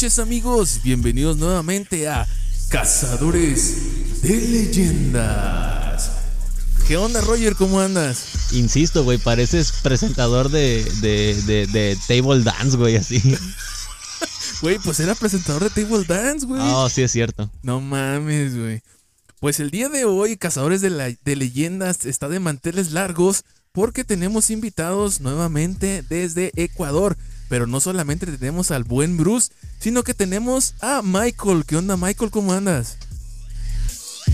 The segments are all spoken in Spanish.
noches amigos, bienvenidos nuevamente a Cazadores de Leyendas. ¿Qué onda Roger? ¿Cómo andas? Insisto, güey, pareces presentador de, de, de, de Table Dance, güey, así. Güey, pues era presentador de Table Dance, güey. Oh, sí es cierto. No mames, güey. Pues el día de hoy, Cazadores de, la- de Leyendas está de manteles largos porque tenemos invitados nuevamente desde Ecuador. Pero no solamente tenemos al buen Bruce, sino que tenemos a Michael. ¿Qué onda, Michael? ¿Cómo andas?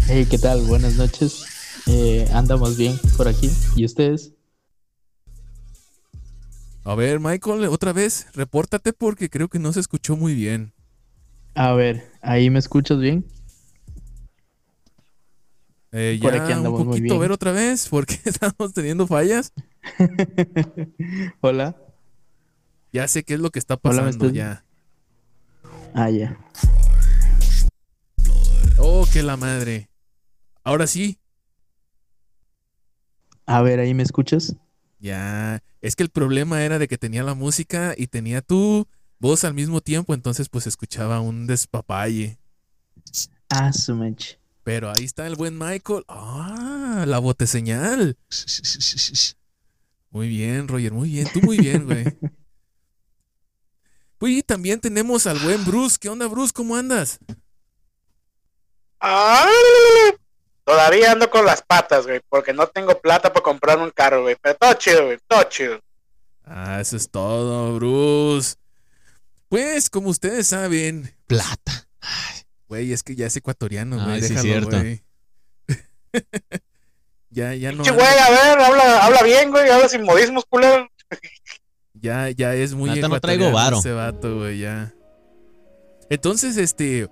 Hey, ¿qué tal? Buenas noches. Eh, andamos bien por aquí. ¿Y ustedes? A ver, Michael, otra vez, repórtate porque creo que no se escuchó muy bien. A ver, ¿ahí me escuchas bien? Eh, Por aquí andamos un muy poquito, a bien. ver otra vez, porque estamos teniendo fallas. Hola. Ya sé qué es lo que está Hola, ¿me pasando ya. Ah, ya. Oh, que la madre. Ahora sí, A ver, ¿ahí me escuchas? Ya, es que el problema era de que tenía la música y tenía tu voz al mismo tiempo, entonces pues escuchaba un despapalle. Ah, su meche. Pero ahí está el buen Michael. Ah, la boteseñal. Muy bien, Roger, muy bien, tú muy bien, güey. Pues, Y también tenemos al buen Bruce. ¿Qué onda, Bruce? ¿Cómo andas? Ah, todavía ando con las patas, güey, porque no tengo plata para comprarme un carro, güey. Pero todo chido, güey, todo chido. Ah, eso es todo, Bruce. Pues, como ustedes saben, Plata. güey, es que ya es ecuatoriano, güey. Ay, sí, déjalo, cierto. güey. ya, ya no. Che, güey, a ver, habla, habla bien, güey, habla sin modismos, culero. Ya, ya es muy Neta, no traigo varo. ese vato, güey, ya. Entonces, este,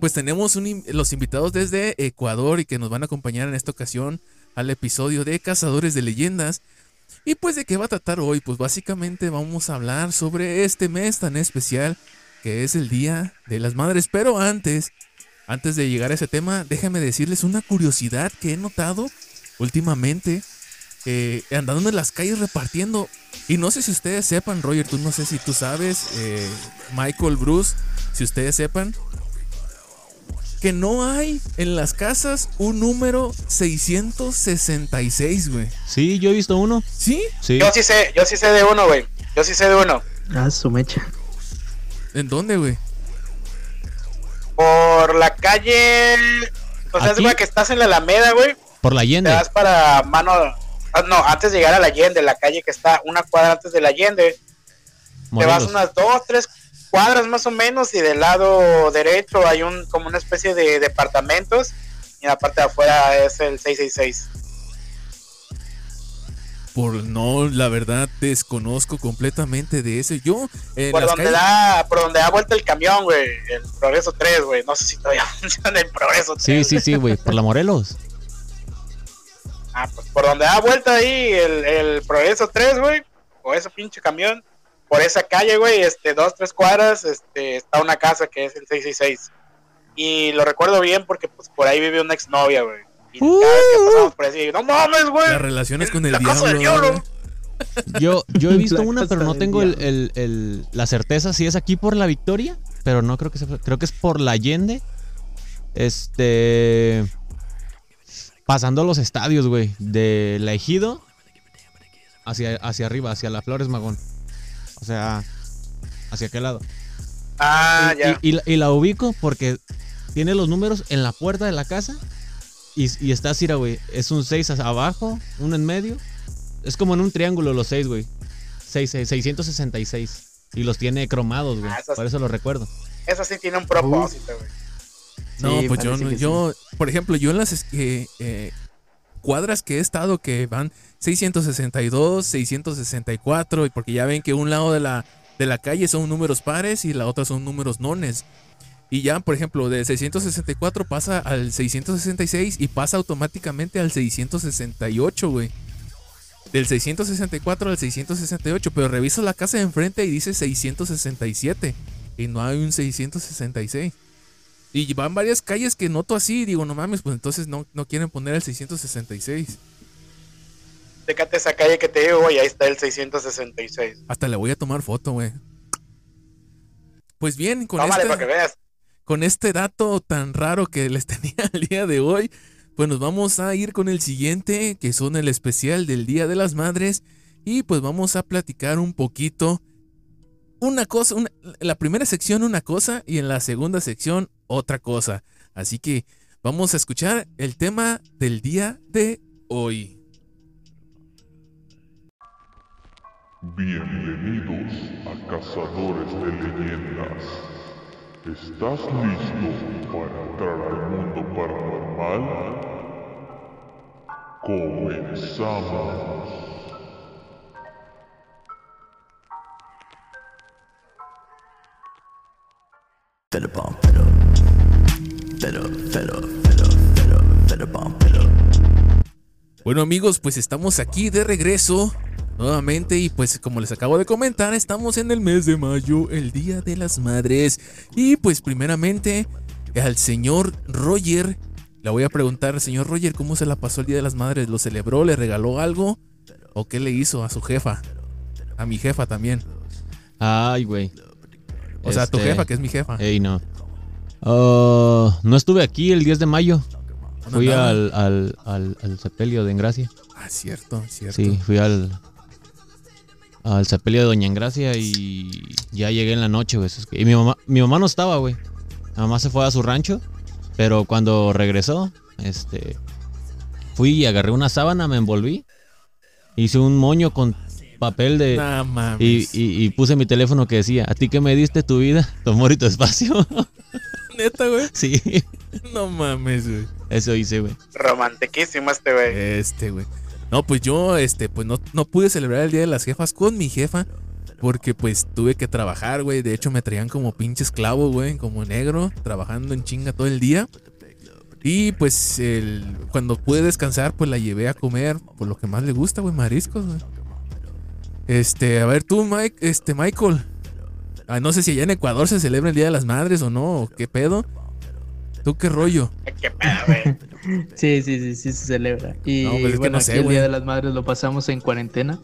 pues tenemos un los invitados desde Ecuador y que nos van a acompañar en esta ocasión al episodio de Cazadores de Leyendas. Y pues, ¿de qué va a tratar hoy? Pues básicamente vamos a hablar sobre este mes tan especial que es el Día de las Madres. Pero antes, antes de llegar a ese tema, déjame decirles una curiosidad que he notado últimamente eh, andando en las calles repartiendo. Y no sé si ustedes sepan, Roger, tú no sé si tú sabes, eh, Michael, Bruce, si ustedes sepan, que no hay en las casas un número 666, güey. Sí, yo he visto uno. ¿Sí? Sí. Yo sí sé, yo sí sé de uno, güey. Yo sí sé de uno. Ah, su mecha. ¿En dónde, güey? Por la calle. Pues ¿Aquí? es güey que estás en la Alameda, güey. Por la Te Allende. vas para mano. Ah, No, antes de llegar a la Allende, la calle que está una cuadra antes de la Allende. Te vas unas dos, tres cuadras más o menos y del lado derecho hay un como una especie de departamentos y en la parte de afuera es el 666. Por no, la verdad, desconozco completamente de eso. Yo, en por donde calles- da por donde da vuelta el camión, güey, el Progreso 3, güey. No sé si todavía funciona el Progreso 3. Sí, sí, sí, güey. Por la Morelos. Ah, pues por donde da vuelta ahí el, el Progreso 3, güey, o ese pinche camión, por esa calle, güey, este, dos, tres cuadras, este, está una casa que es el 666. Y lo recuerdo bien porque pues por ahí vive una exnovia, güey. Y cada vez que pasamos por ahí, no mames, güey. las relaciones con el La casa del diablo. Yo, yo he visto La una, pero no tengo el- el- la certeza si es aquí por la Victoria. Pero no creo que sea. Creo que es por la Allende. Este. Pasando los estadios, güey. De la Ejido. Hacia, hacia arriba, hacia la Flores Magón. O sea. Hacia aquel lado. Ah, y, ya. y- y la- y la ubico porque tiene los números en la puerta de la casa. Y, está así, güey. Es un 6 abajo, uno en medio. Es como en un triángulo los 6, güey. 6, 666. Y los tiene cromados, güey. Ah, Por eso lo recuerdo. Eso sí tiene un propósito, güey. No, Sí, pues yo, no- yo, por ejemplo, yo en las eh, eh, cuadras que he estado que van 662, 664, y porque ya ven que un lado de la, de la calle son números pares y la otra son números nones. Y ya, por ejemplo, de 664 pasa al 666 y pasa automáticamente al 668, güey. Del 664 al 668, pero reviso la casa de enfrente y dice 667 y no hay un 666. Y van varias calles que noto así, digo, no mames, pues entonces no, no quieren poner el 666. Fíjate esa calle que te digo, güey, ahí está el 666. Hasta le voy a tomar foto, güey. Pues bien, con Tómale para que este, veas. con este dato tan raro que les tenía el día de hoy, pues nos vamos a ir con el siguiente, que son el especial del Día de las Madres. Y pues vamos a platicar un poquito. Una cosa, una- la primera sección una cosa y en la segunda sección otra cosa. Así que vamos a escuchar el tema del día de hoy. Bienvenidos a Cazadores de Leyendas. ¿Estás listo para entrar al mundo paranormal? Comenzamos. Bueno amigos, pues estamos aquí de regreso nuevamente y pues como les acabo de comentar, estamos en el mes de mayo, el Día de las Madres. Y pues primeramente al señor Roger, le voy a preguntar, señor Roger, ¿cómo se la pasó el Día de las Madres? ¿Lo celebró? ¿Le regaló algo? ¿O qué le hizo a su jefa? A mi jefa también. Ay, güey. O sea, a tu Este, jefa, que es mi jefa. Ey, no. Ah, no estuve aquí el 10 de mayo. ¿Dónde Fui al, al, al, al sepelio de Engracia. Ah, cierto, cierto. Sí, fui al, al sepelio de Doña Engracia y ya llegué en la noche, güey. Y mi mamá, mi mamá no estaba, güey. Mi mamá se fue a su rancho, pero cuando regresó, este, fui y agarré una sábana, me envolví, hice un moño con papel de... Nah, mames. Y, y- y puse mi teléfono que decía, a ti que me diste tu vida, tu amor y tu espacio. Neta, güey. sí, No mames, güey. eso hice, güey. Romantiquísimo este güey. Este, güey. No, pues yo, este, pues no, no pude celebrar el Día de las Jefas con mi jefa. Porque pues tuve que trabajar, güey. De hecho me traían como pinche esclavo, güey. Como negro. Trabajando en chinga todo el día. Y pues el, cuando pude descansar, pues la llevé a comer. Por lo que más le gusta, güey. Mariscos, güey. Este, a ver tú, Mike, este, Michael. Ah, no sé si allá en Ecuador se celebra el Día de las Madres o no. o ¿Qué pedo? ¿Tú qué rollo? Ay, Qué pedo, güey. Sí, sí, sí, sí se celebra. Y No, pues es que bueno, no sé, aquí el. Día de las Madres lo pasamos en cuarentena.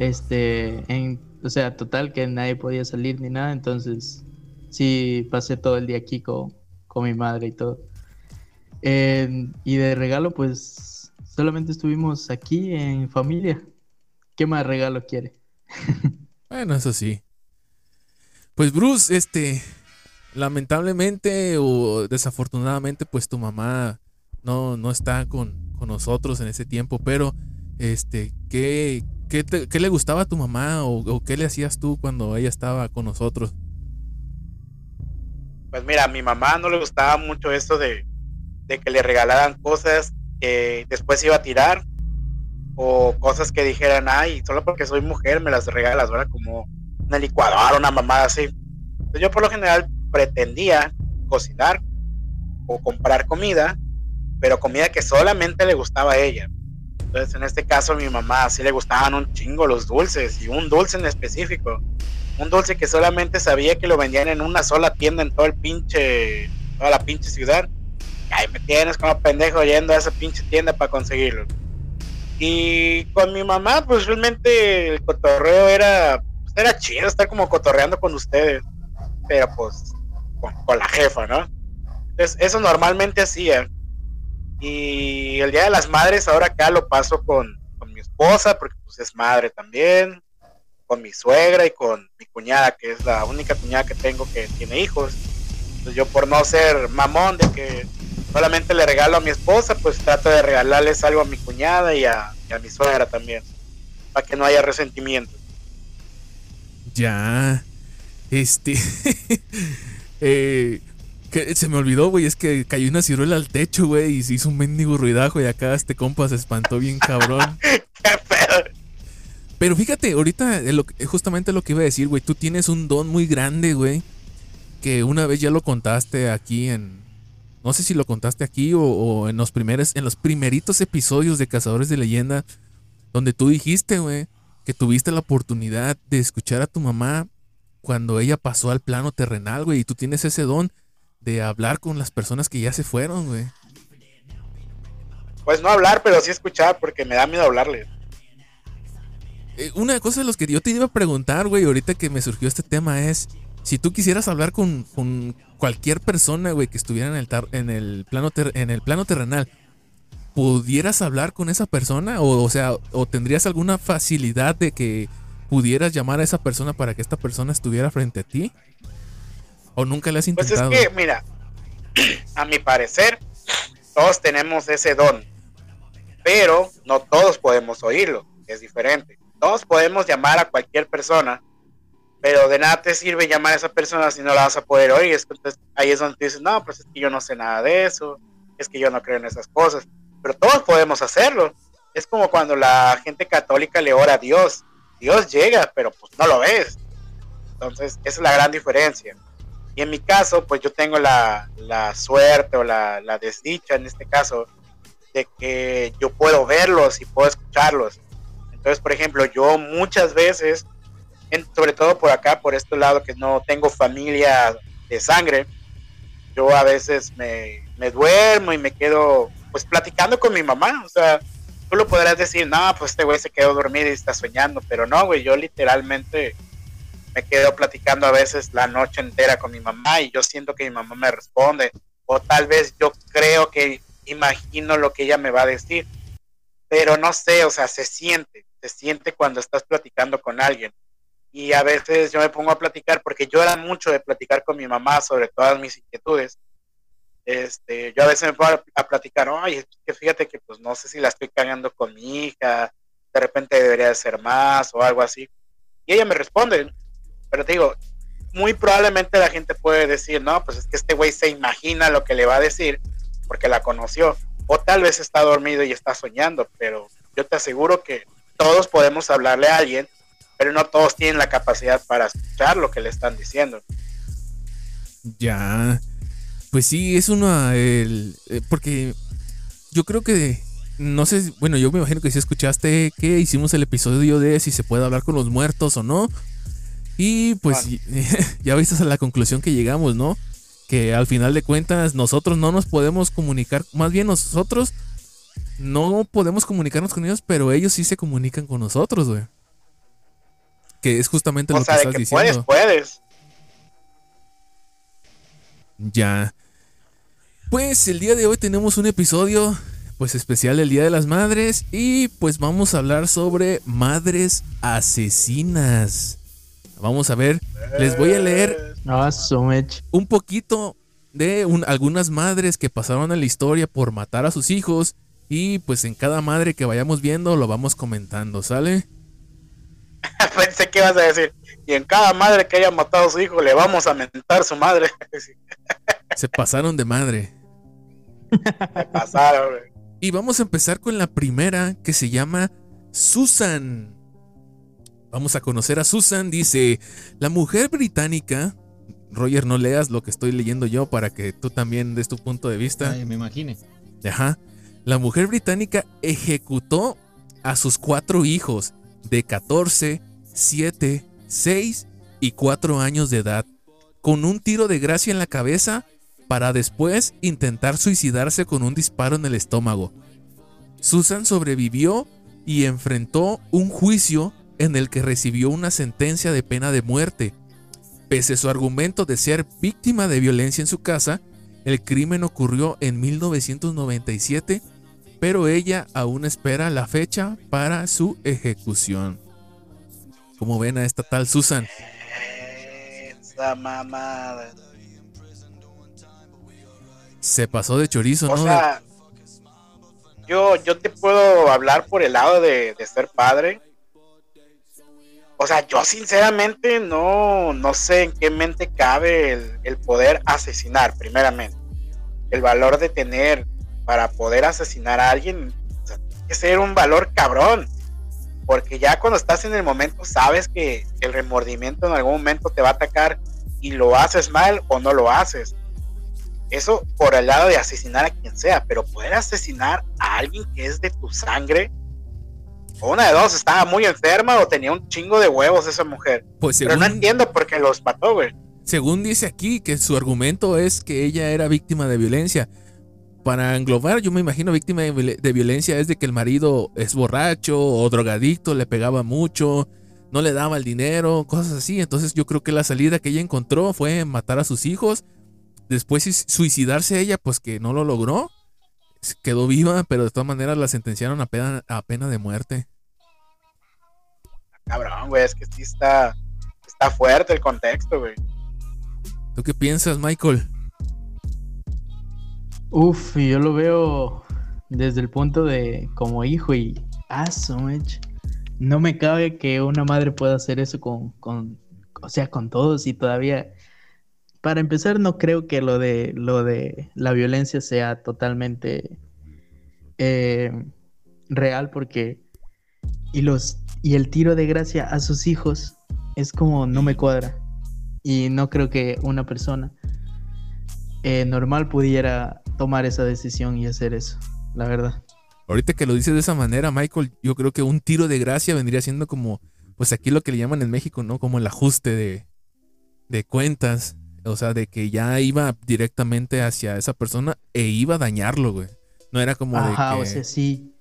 Este, en, o sea, total que nadie podía salir ni nada, entonces sí pasé todo el día aquí con, con mi madre y todo. Eh, y de regalo, pues solamente estuvimos aquí en familia. ¿Qué más regalo quiere? Bueno, eso sí. Pues Bruce, este, lamentablemente o desafortunadamente, pues tu mamá no, no está con, con nosotros en ese tiempo, pero, este, ¿qué, qué, te- qué le gustaba a tu mamá o, qué le hacías tú cuando ella estaba con nosotros? Pues mira, a mi mamá no le gustaba mucho esto de, de que le regalaran cosas que después iba a tirar o cosas que dijeran, ay, solo porque soy mujer me las regalas, ¿verdad? Como una licuadora, una mamada así. Entonces yo por lo general pretendía cocinar o comprar comida, pero comida que solamente le gustaba a ella. Entonces en este caso a mi mamá sí le gustaban un chingo los dulces y un dulce en específico un dulce que solamente sabía que lo vendían en una sola tienda en toda la pinche ciudad. Y ahí me tienes como pendejo yendo a esa pinche tienda para conseguirlo. Y con mi mamá, pues realmente el cotorreo era, era chido estar como cotorreando con ustedes, pero pues con, la jefa, ¿no? Entonces eso normalmente hacía. Y el Día de las Madres ahora acá lo paso con, con mi esposa, porque pues es madre también con mi suegra y con mi cuñada, que es la única cuñada que tengo que tiene hijos. Entonces yo por no ser mamón de que solamente le regalo a mi esposa, pues trato de regalarles algo a mi cuñada y a, a mi suegra también, para que no haya resentimiento. Ya, este, eh, que se me olvidó, güey, es que cayó una ciruela al techo, güey, y se hizo un mendigo ruidajo y acá este compa se espantó bien cabrón. ¿Qué pedo? Pero fíjate, ahorita eh, lo justamente lo que iba a decir, güey, tú tienes un don muy grande, güey, que una vez ya lo contaste aquí en, no sé si lo contaste aquí o, o en los primeros, en los primeritos episodios de Cazadores de Leyenda, donde tú dijiste, güey, que tuviste la oportunidad de escuchar a tu mamá cuando ella pasó al plano terrenal, güey, y tú tienes ese don de hablar con las personas que ya se fueron, güey. Pues no hablar, pero sí escuchar, porque me da miedo hablarle. Eh, una cosa de los que yo te iba a preguntar, güey, ahorita que me surgió este tema es, si tú quisieras hablar con, con cualquier persona, güey, que estuviera en el, tar- en el plano en el plano terrenal, ¿pudieras hablar con esa persona? O, o sea, ¿o tendrías alguna facilidad de que pudieras llamar a esa persona para que esta persona estuviera frente a ti? ¿O nunca le has Pues es intentado? que, mira, a mi parecer, todos tenemos ese don, pero no todos podemos oírlo, es diferente. Todos podemos llamar a cualquier persona, pero de nada te sirve llamar a esa persona si no la vas a poder oír. Entonces ahí es donde tú dices, no, pues es que yo no sé nada de eso, es que yo no creo en esas cosas, pero todos podemos hacerlo. Es como cuando la gente católica le ora a Dios. Dios llega, pero pues no lo ves. Entonces, esa es la gran diferencia. Y en mi caso, pues yo tengo la, la suerte o la, la desdicha en este caso de que yo puedo verlos y puedo escucharlos. Entonces, por ejemplo, yo muchas veces, en- sobre todo por acá, por este lado que no tengo familia de sangre, yo a veces me, me duermo y me quedo pues platicando con mi mamá. O sea, tú lo podrás decir, no, pues este güey se quedó dormido y está soñando, pero no, güey, yo literalmente me quedo platicando a veces la noche entera con mi mamá y yo siento que mi mamá me responde o tal vez yo creo que imagino lo que ella me va a decir pero no sé, o sea, se siente, se siente cuando estás platicando con alguien y a veces yo me pongo a platicar porque yo era mucho de platicar con mi mamá sobre todas mis inquietudes este, yo a veces me pongo a, platicar, oye, que fíjate que pues no sé si la estoy cagando con mi hija, de repente debería de ser más o algo así. Y ella me responde, pero te digo, muy probablemente la gente puede decir, no, pues es que este güey se imagina lo que le va a decir porque la conoció. O tal vez está dormido y está soñando, pero yo te aseguro que todos podemos hablarle a alguien, pero no todos tienen la capacidad para escuchar lo que le están diciendo. Ya. Pues sí, es una. el- eh, porque yo creo que. No sé, bueno, yo me imagino que si escuchaste que hicimos el episodio de si se puede hablar con los muertos o no. Y pues ya viste a la conclusión que llegamos, ¿no? Que al final de cuentas nosotros no nos podemos comunicar, más bien nosotros no podemos comunicarnos con ellos, pero ellos sí se comunican con nosotros, güey. Que es justamente O lo sea, que de estás que diciendo. puedes, puedes. Ya. Pues el día de hoy tenemos un episodio pues especial del Día de las Madres y pues vamos a hablar sobre madres asesinas. Vamos a ver, les voy a leer Ah, un poquito de un- algunas madres que pasaron en la historia por matar a sus hijos y pues en cada madre que vayamos viendo lo vamos comentando, ¿sale? Pensé que ibas a decir, y en cada madre que haya matado a su hijo le vamos a mentar su madre. Se pasaron de madre. Me pasaron, güey. Y vamos a empezar con la primera que se llama Susan. Vamos a conocer a Susan. Dice, la mujer británica... Roger, no leas lo que estoy leyendo yo para que tú también des tu punto de vista. Ay, me imagine. Ajá. La mujer británica ejecutó a sus cuatro hijos de 14, 7, 6 y 4 años de edad con un tiro de gracia en la cabeza para después intentar suicidarse con un disparo en el estómago. Susan sobrevivió y enfrentó un juicio en el que recibió una sentencia de pena de muerte. Pese a su argumento de ser víctima de violencia en su casa, el crimen ocurrió en 1997, pero ella aún espera la fecha para su ejecución. ¿Cómo ven a esta tal Susan? Esa mamada. Se pasó de chorizo, O ¿no? sea, yo, yo te puedo hablar por el lado de, de ser padre. O sea, yo sinceramente no, no sé en qué mente cabe el, el poder asesinar, primeramente. El valor de tener para poder asesinar a alguien, o sea, tiene que ser un valor cabrón. Porque ya cuando estás en el momento sabes que el remordimiento en algún momento te va a atacar y lo haces mal o no lo haces. Eso por el lado de asesinar a quien sea, pero poder asesinar a alguien que es de tu sangre, una de dos, estaba muy enferma o tenía un chingo de huevos esa mujer. Pues Pero no entiendo por qué los mató, güey. según dice aquí que su argumento es que ella era víctima de violencia. Para englobar, yo me imagino víctima de, viol- de violencia es de que el marido es borracho o drogadicto, le pegaba mucho, no le daba el dinero, cosas así. Entonces yo creo que la salida que ella encontró fue matar a sus hijos, después suicidarse ella, pues que no lo logró. Quedó viva, pero de todas maneras la sentenciaron a pena, a pena de muerte. Cabrón, güey, es que sí está, está fuerte el contexto, güey. ¿Tú qué piensas, Michael? Uf, yo lo veo desde el punto de como hijo y ah, su mecha. No me cabe que una madre pueda hacer eso con, con, o sea, con todos y todavía. Para empezar, no creo que lo de lo de la violencia sea totalmente eh, real porque y los y el tiro de gracia a sus hijos es como no me cuadra y no creo que una persona eh, normal pudiera tomar esa decisión y hacer eso, la verdad. Ahorita que lo dices de esa manera, Michael, yo creo que un tiro de gracia vendría siendo como, pues aquí lo que le llaman en México, ¿no? Como el ajuste de, de cuentas. O sea, de que ya iba directamente hacia esa persona e iba a dañarlo, güey. No era como Ajá, de que... o sea, sí.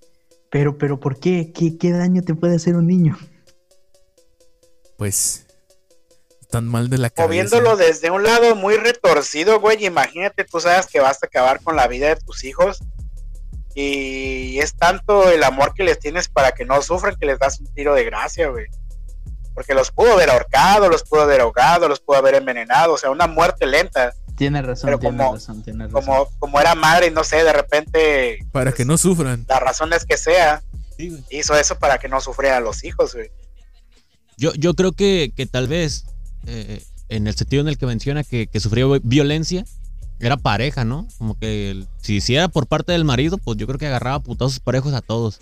Pero, pero, ¿por qué? ¿Qué, qué daño te puede hacer un niño? pues tan mal de la O cabeza. viéndolo desde un lado muy retorcido, güey, imagínate, tú sabes que vas a acabar con la vida de tus hijos y es tanto el amor que les tienes para que no sufran que les das un tiro de gracia, güey. Porque los pudo haber ahorcado, los pudo haber ahogado, los pudo haber envenenado, o sea, una muerte lenta. Tiene razón, Pero tiene como- razón, tiene razón. Como, como era madre y no sé, de repente, Para que no sufran. las razones que sea, Sí, hizo eso para que no sufrieran los hijos, güey. Yo, yo creo que, que tal vez, eh, en el sentido en el que menciona que, que sufrió violencia, era pareja, ¿no? Como que el- si, si era por parte del marido, pues yo creo que agarraba putazos parejos a todos.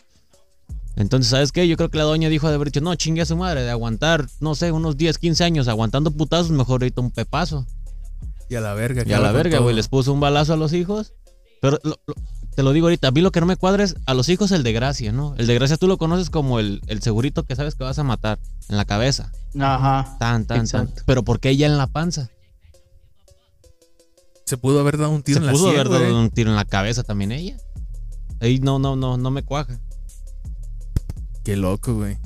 Entonces, ¿sabes qué? Yo creo que la doña dijo de haber dicho, no, chingue a su madre, de aguantar, no sé, unos 10, 15 años aguantando putazos, mejor ahorita un pepazo. Y a la verga. Y a la verga, güey, les puso un balazo a los hijos. Pero lo- lo- te lo digo ahorita, a mí lo que no me cuadra es a los hijos el de gracia, ¿no? El de gracia tú lo conoces como el, el segurito que sabes que vas a matar en la cabeza. Ajá. Tan, tan, tan. Pero ¿por qué ella en la panza? Se pudo haber dado un tiro Se en la pudo sien, haber dado güey. un tiro en la cabeza también ella. Ahí no, no, no, no me cuaja. Qué loco, güey.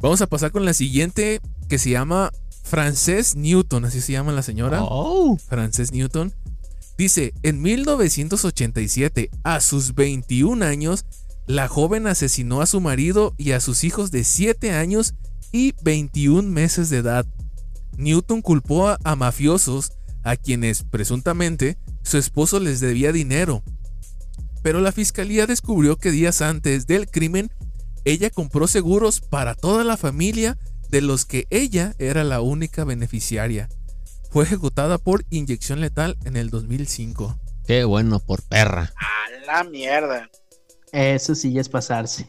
Vamos a pasar con la siguiente que se llama Frances Newton, así se llama la señora. Oh. Frances Newton. Dice, en 1987, a sus 21 años, la joven asesinó a su marido y a sus hijos de 7 años y 21 meses de edad. Newton culpó a, a mafiosos a quienes, presuntamente, su esposo les debía dinero. Pero la fiscalía descubrió que días antes del crimen, ella compró seguros para toda la familia de los que ella era la única beneficiaria. Fue ejecutada por inyección letal en el 2005. Qué bueno, por perra. A la mierda. Eso sí ya es pasarse.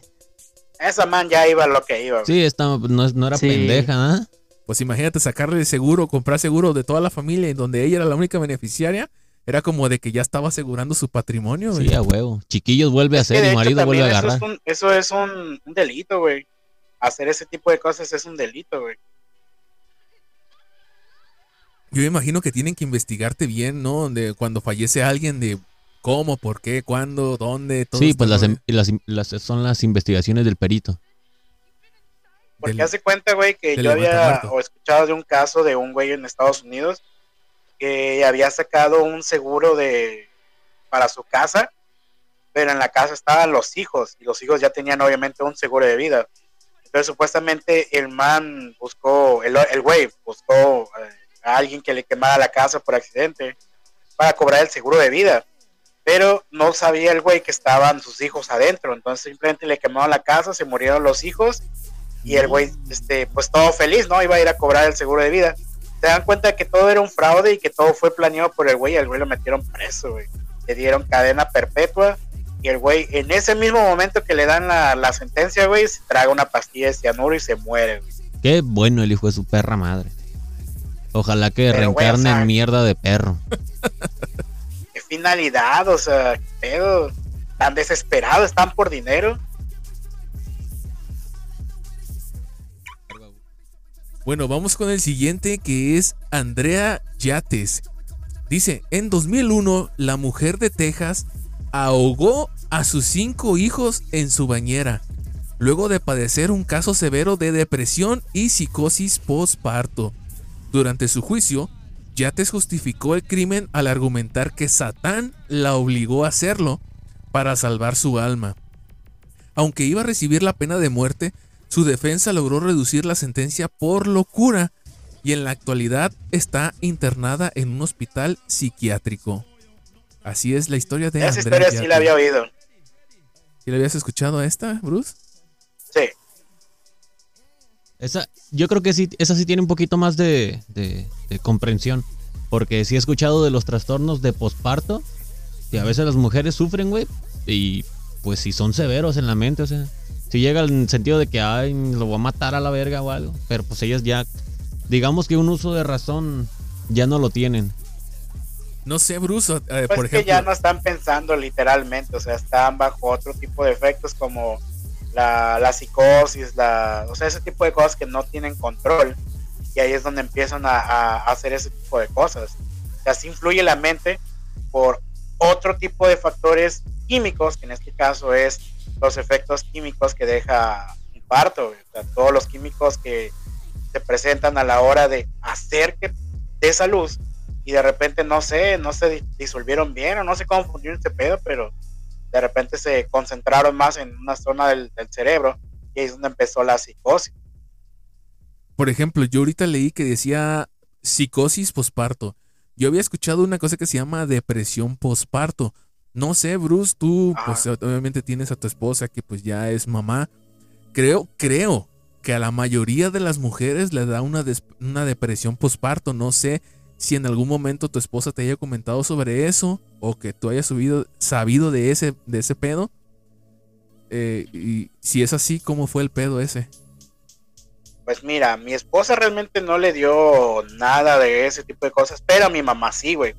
Esa man ya iba lo que iba, güey. Sí, esta no, era Sí. pendeja, ¿ah? Pues imagínate sacarle seguro, comprar seguro de toda la familia y donde ella era la única beneficiaria. Era como de que ya estaba asegurando su patrimonio. güey. Sí, a huevo. Chiquillos vuelve a Es hacer y hecho, marido vuelve a agarrar. Eso es un, eso es un, un delito, güey. Hacer ese tipo de cosas es un delito, güey. Yo me imagino que tienen que investigarte bien, ¿no? De cuando fallece alguien, de cómo, por qué, cuándo, dónde, todo Sí, este pues las, em- las- las- son las investigaciones del perito. Porque Del- hace cuenta, güey, que yo había o escuchado de un caso de un güey en Estados Unidos que había sacado un seguro de para su casa, pero en la casa estaban los hijos y los hijos ya tenían obviamente un seguro de vida. Entonces supuestamente el man buscó, el, el güey buscó eh, a alguien que le quemara la casa por accidente para cobrar el seguro de vida. Pero no sabía el güey que estaban sus hijos adentro. Entonces simplemente le quemaron la casa, se murieron los hijos y el güey, este, pues todo feliz, ¿no? Iba a ir a cobrar el seguro de vida. Se dan cuenta de que todo era un fraude y que todo fue planeado por el güey. y El güey lo metieron preso, güey. Le dieron cadena perpetua. Y el güey, en ese mismo momento que le dan la, la sentencia, güey, se traga una pastilla de cianuro y se muere, güey. Qué bueno el hijo de su perra madre. Ojalá que Pero, güey, reencarne o sea- en mierda de perro. ¿Qué finalidad? O sea, ¿qué pedo? Tan desesperados, están por dinero. Bueno, vamos con el siguiente que es Andrea Yates. Dice, en 2001 la mujer de Texas ahogó a sus cinco hijos en su bañera. luego de padecer un caso severo de depresión y psicosis postparto. Durante su juicio, Yates justificó el crimen al argumentar que Satán la obligó a hacerlo para salvar su alma. Aunque iba a recibir la pena de muerte, su defensa logró reducir la sentencia por locura y en la actualidad está internada en un hospital psiquiátrico. Así es la historia de Esa Andrea historia sí la había oído. ¿Sí la habías escuchado a esta, Bruce? Sí. Esa, yo creo que sí, esa sí tiene un poquito más de, de- de comprensión. Porque sí he escuchado de los trastornos de posparto. Y a veces las mujeres sufren, güey. Y pues si son severos en la mente, o sea. Si llega al sentido de que, ay, lo voy a matar a la verga o algo. Pero pues ellas ya, digamos que un uso de razón ya no lo tienen. No sé, Bruce, eh, Pues por que ejemplo. ya no están pensando literalmente, o sea, están bajo otro tipo de efectos como la, la psicosis, la, o sea, ese tipo de cosas que no tienen control. Y ahí es donde empiezan a, a- a hacer ese tipo de cosas. O sea, así influye la mente por otro tipo de factores químicos, que en este caso es los efectos químicos que deja un parto. todos los químicos que se presentan a la hora de hacer que de esa luz y de repente no sé, no se di- disolvieron bien o no cómo funcionó este pedo, pero de repente se concentraron más en una zona del, del cerebro y ahí es donde empezó la psicosis. Por ejemplo, yo ahorita leí que decía psicosis posparto. Yo había escuchado una cosa que se llama depresión posparto. No sé, Bruce, tú pues obviamente tienes a tu esposa que pues ya es mamá. Creo, creo que a la mayoría de las mujeres le da una depresión posparto. No sé si en algún momento tu esposa te haya comentado sobre eso o que tú hayas subido, sabido de ese, de ese pedo. Eh, y si es así, ¿cómo fue el pedo ese? Pues mira, mi esposa realmente no le dio nada de ese tipo de cosas, pero a mi mamá sí, güey.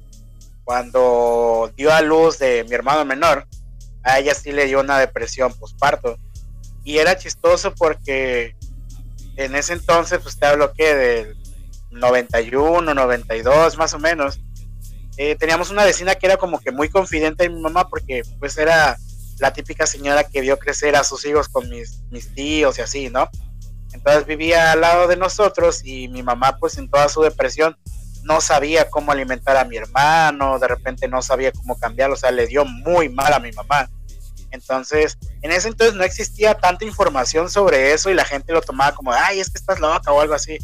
Cuando dio a luz de mi hermano menor, a ella sí le dio una depresión posparto. Y era chistoso porque en ese entonces, pues te hablo que del 91, 92 más o menos. eh, teníamos una vecina que era como que muy confidente de mi mamá porque pues era la típica señora que vio crecer a sus hijos con mis, mis tíos y así, ¿no? Entonces vivía al lado de nosotros y mi mamá pues en toda su depresión no sabía cómo alimentar a mi hermano, de repente no sabía cómo cambiarlo, o sea, le dio muy mal a mi mamá. Entonces, en ese entonces no existía tanta información sobre eso y la gente lo tomaba como, ay, es que estás loca o algo así.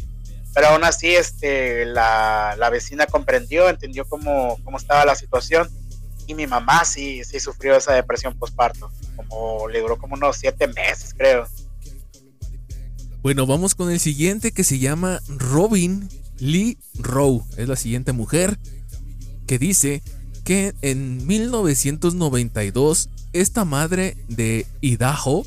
Pero aún así, este, la, la vecina comprendió, entendió cómo, cómo estaba la situación y mi mamá sí, sí sufrió esa depresión postparto, como le duró como unos siete meses, creo. Bueno, vamos con el siguiente que se llama Robin Lee Rowe. Es la siguiente mujer que dice que en 1992 esta madre de Idaho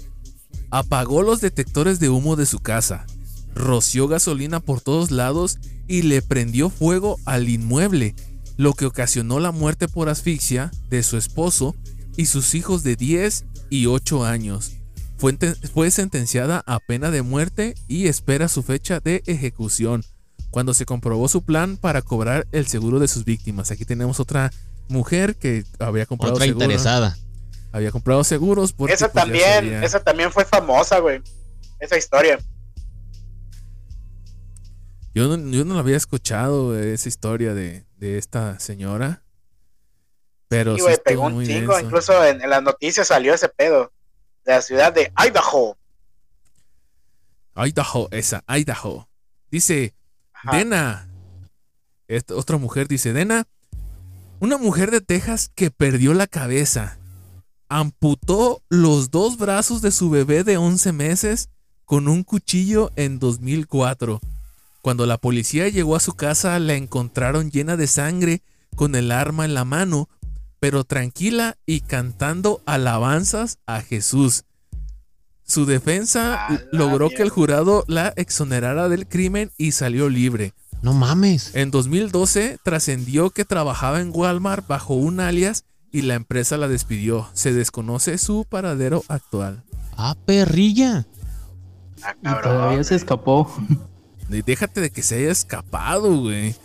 apagó los detectores de humo de su casa, roció gasolina por todos lados y le prendió fuego al inmueble, lo que ocasionó la muerte por asfixia de su esposo y sus hijos de 10 y 8 años. Fue, fue sentenciada a pena de muerte y espera su fecha de ejecución, cuando se comprobó su plan para cobrar el seguro de sus víctimas. Aquí tenemos otra mujer que había comprado Otra seguro- interesada. había comprado seguros porque Esa pues, también, sabía- esa también fue famosa, güey. Esa historia. Yo no, yo no la había escuchado eh, esa historia de, de esta señora. Pero Y, sí güey, pegó un chingo. denso. Incluso en, en las noticias salió ese pedo. De la ciudad de Idaho. Idaho, esa, Idaho. Dice, Dena. Esta otra mujer dice, Dena, una mujer de Texas que perdió la cabeza. Amputó los dos brazos de su bebé de 11 meses con un cuchillo en 2004. Cuando la policía llegó a su casa la encontraron llena de sangre con el arma en la mano, pero tranquila y cantando alabanzas a Jesús. Su defensa la logró que el jurado la exonerara del crimen y salió libre. No mames. En 2012 trascendió que trabajaba en Walmart bajo un alias y la empresa la despidió. Se desconoce su paradero actual. Ah, perrilla. Ah, Y todavía se escapó. Y Déjate de que se haya escapado, güey.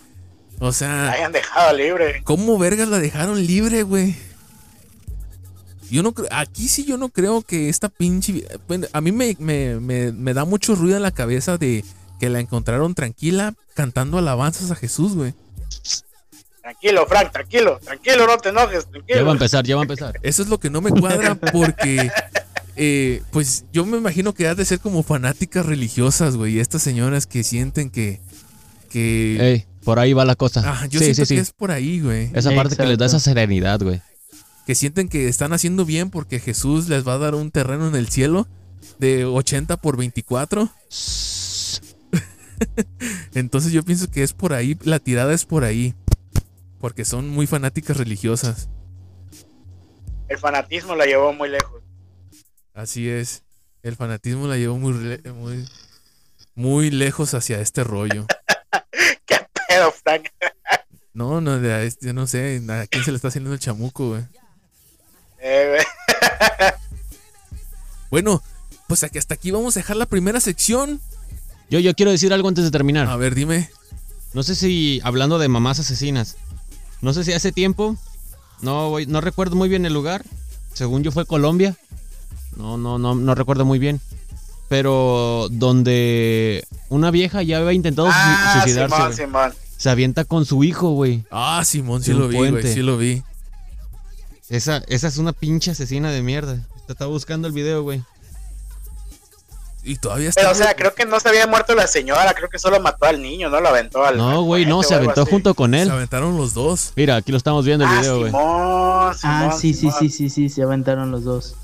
O La sea, hayan dejado libre. ¿cómo vergas la dejaron libre, güey? Yo no creo, aquí sí yo no creo que esta pinche. a mí me, me- me- me da mucho ruido en la cabeza de que la encontraron tranquila cantando alabanzas a Jesús, güey. Tranquilo, Frank, tranquilo, tranquilo, no te enojes, Ya va a tranquilo. empezar, ya va a empezar. Eso es lo que no me cuadra porque, eh, pues yo me imagino que ha de ser como fanáticas religiosas, güey. Estas señoras que sienten que. que Ey, por ahí va la cosa. ah, yo sí, siento sí, sí. que es por ahí, güey. Esa parte que les da esa serenidad, güey. Que sienten que están haciendo bien porque Jesús les va a dar un terreno en el cielo de 80 por 24. Entonces yo pienso que es por ahí, la tirada es por ahí. Porque son muy fanáticas religiosas. El fanatismo la llevó muy lejos. Así es. El fanatismo la llevó muy, muy, muy lejos hacia este rollo. ¿Qué pedo, Frank? No, no, de- es- yo no sé a quién se le está haciendo el chamuco, güey. Eh. Bueno, pues aquí- hasta aquí vamos a dejar la primera sección. Yo, yo quiero decir algo antes de terminar. A ver, dime. No sé si, hablando de mamás asesinas, no sé si hace tiempo, no, voy- no recuerdo muy bien el lugar, según yo fue Colombia, no, no, no, no recuerdo muy bien, pero donde una vieja ya había intentado Ah, suicidarse, Simón. Simón. se avienta con su hijo, güey. Ah, Simón, sí lo vi, güey, sí lo vi. Esa, esa es una pinche asesina de mierda. Te estaba buscando el video, güey. Y todavía está. Pero, o sea, creo que no se había muerto la señora, creo que solo mató al niño, no lo aventó al. No, güey, no, se aventó así. junto con Se él. aventaron los dos. Mira, aquí lo estamos viendo el Ah, video, güey. Ah, sí, sí, Simón. sí, sí, sí, se aventaron los dos.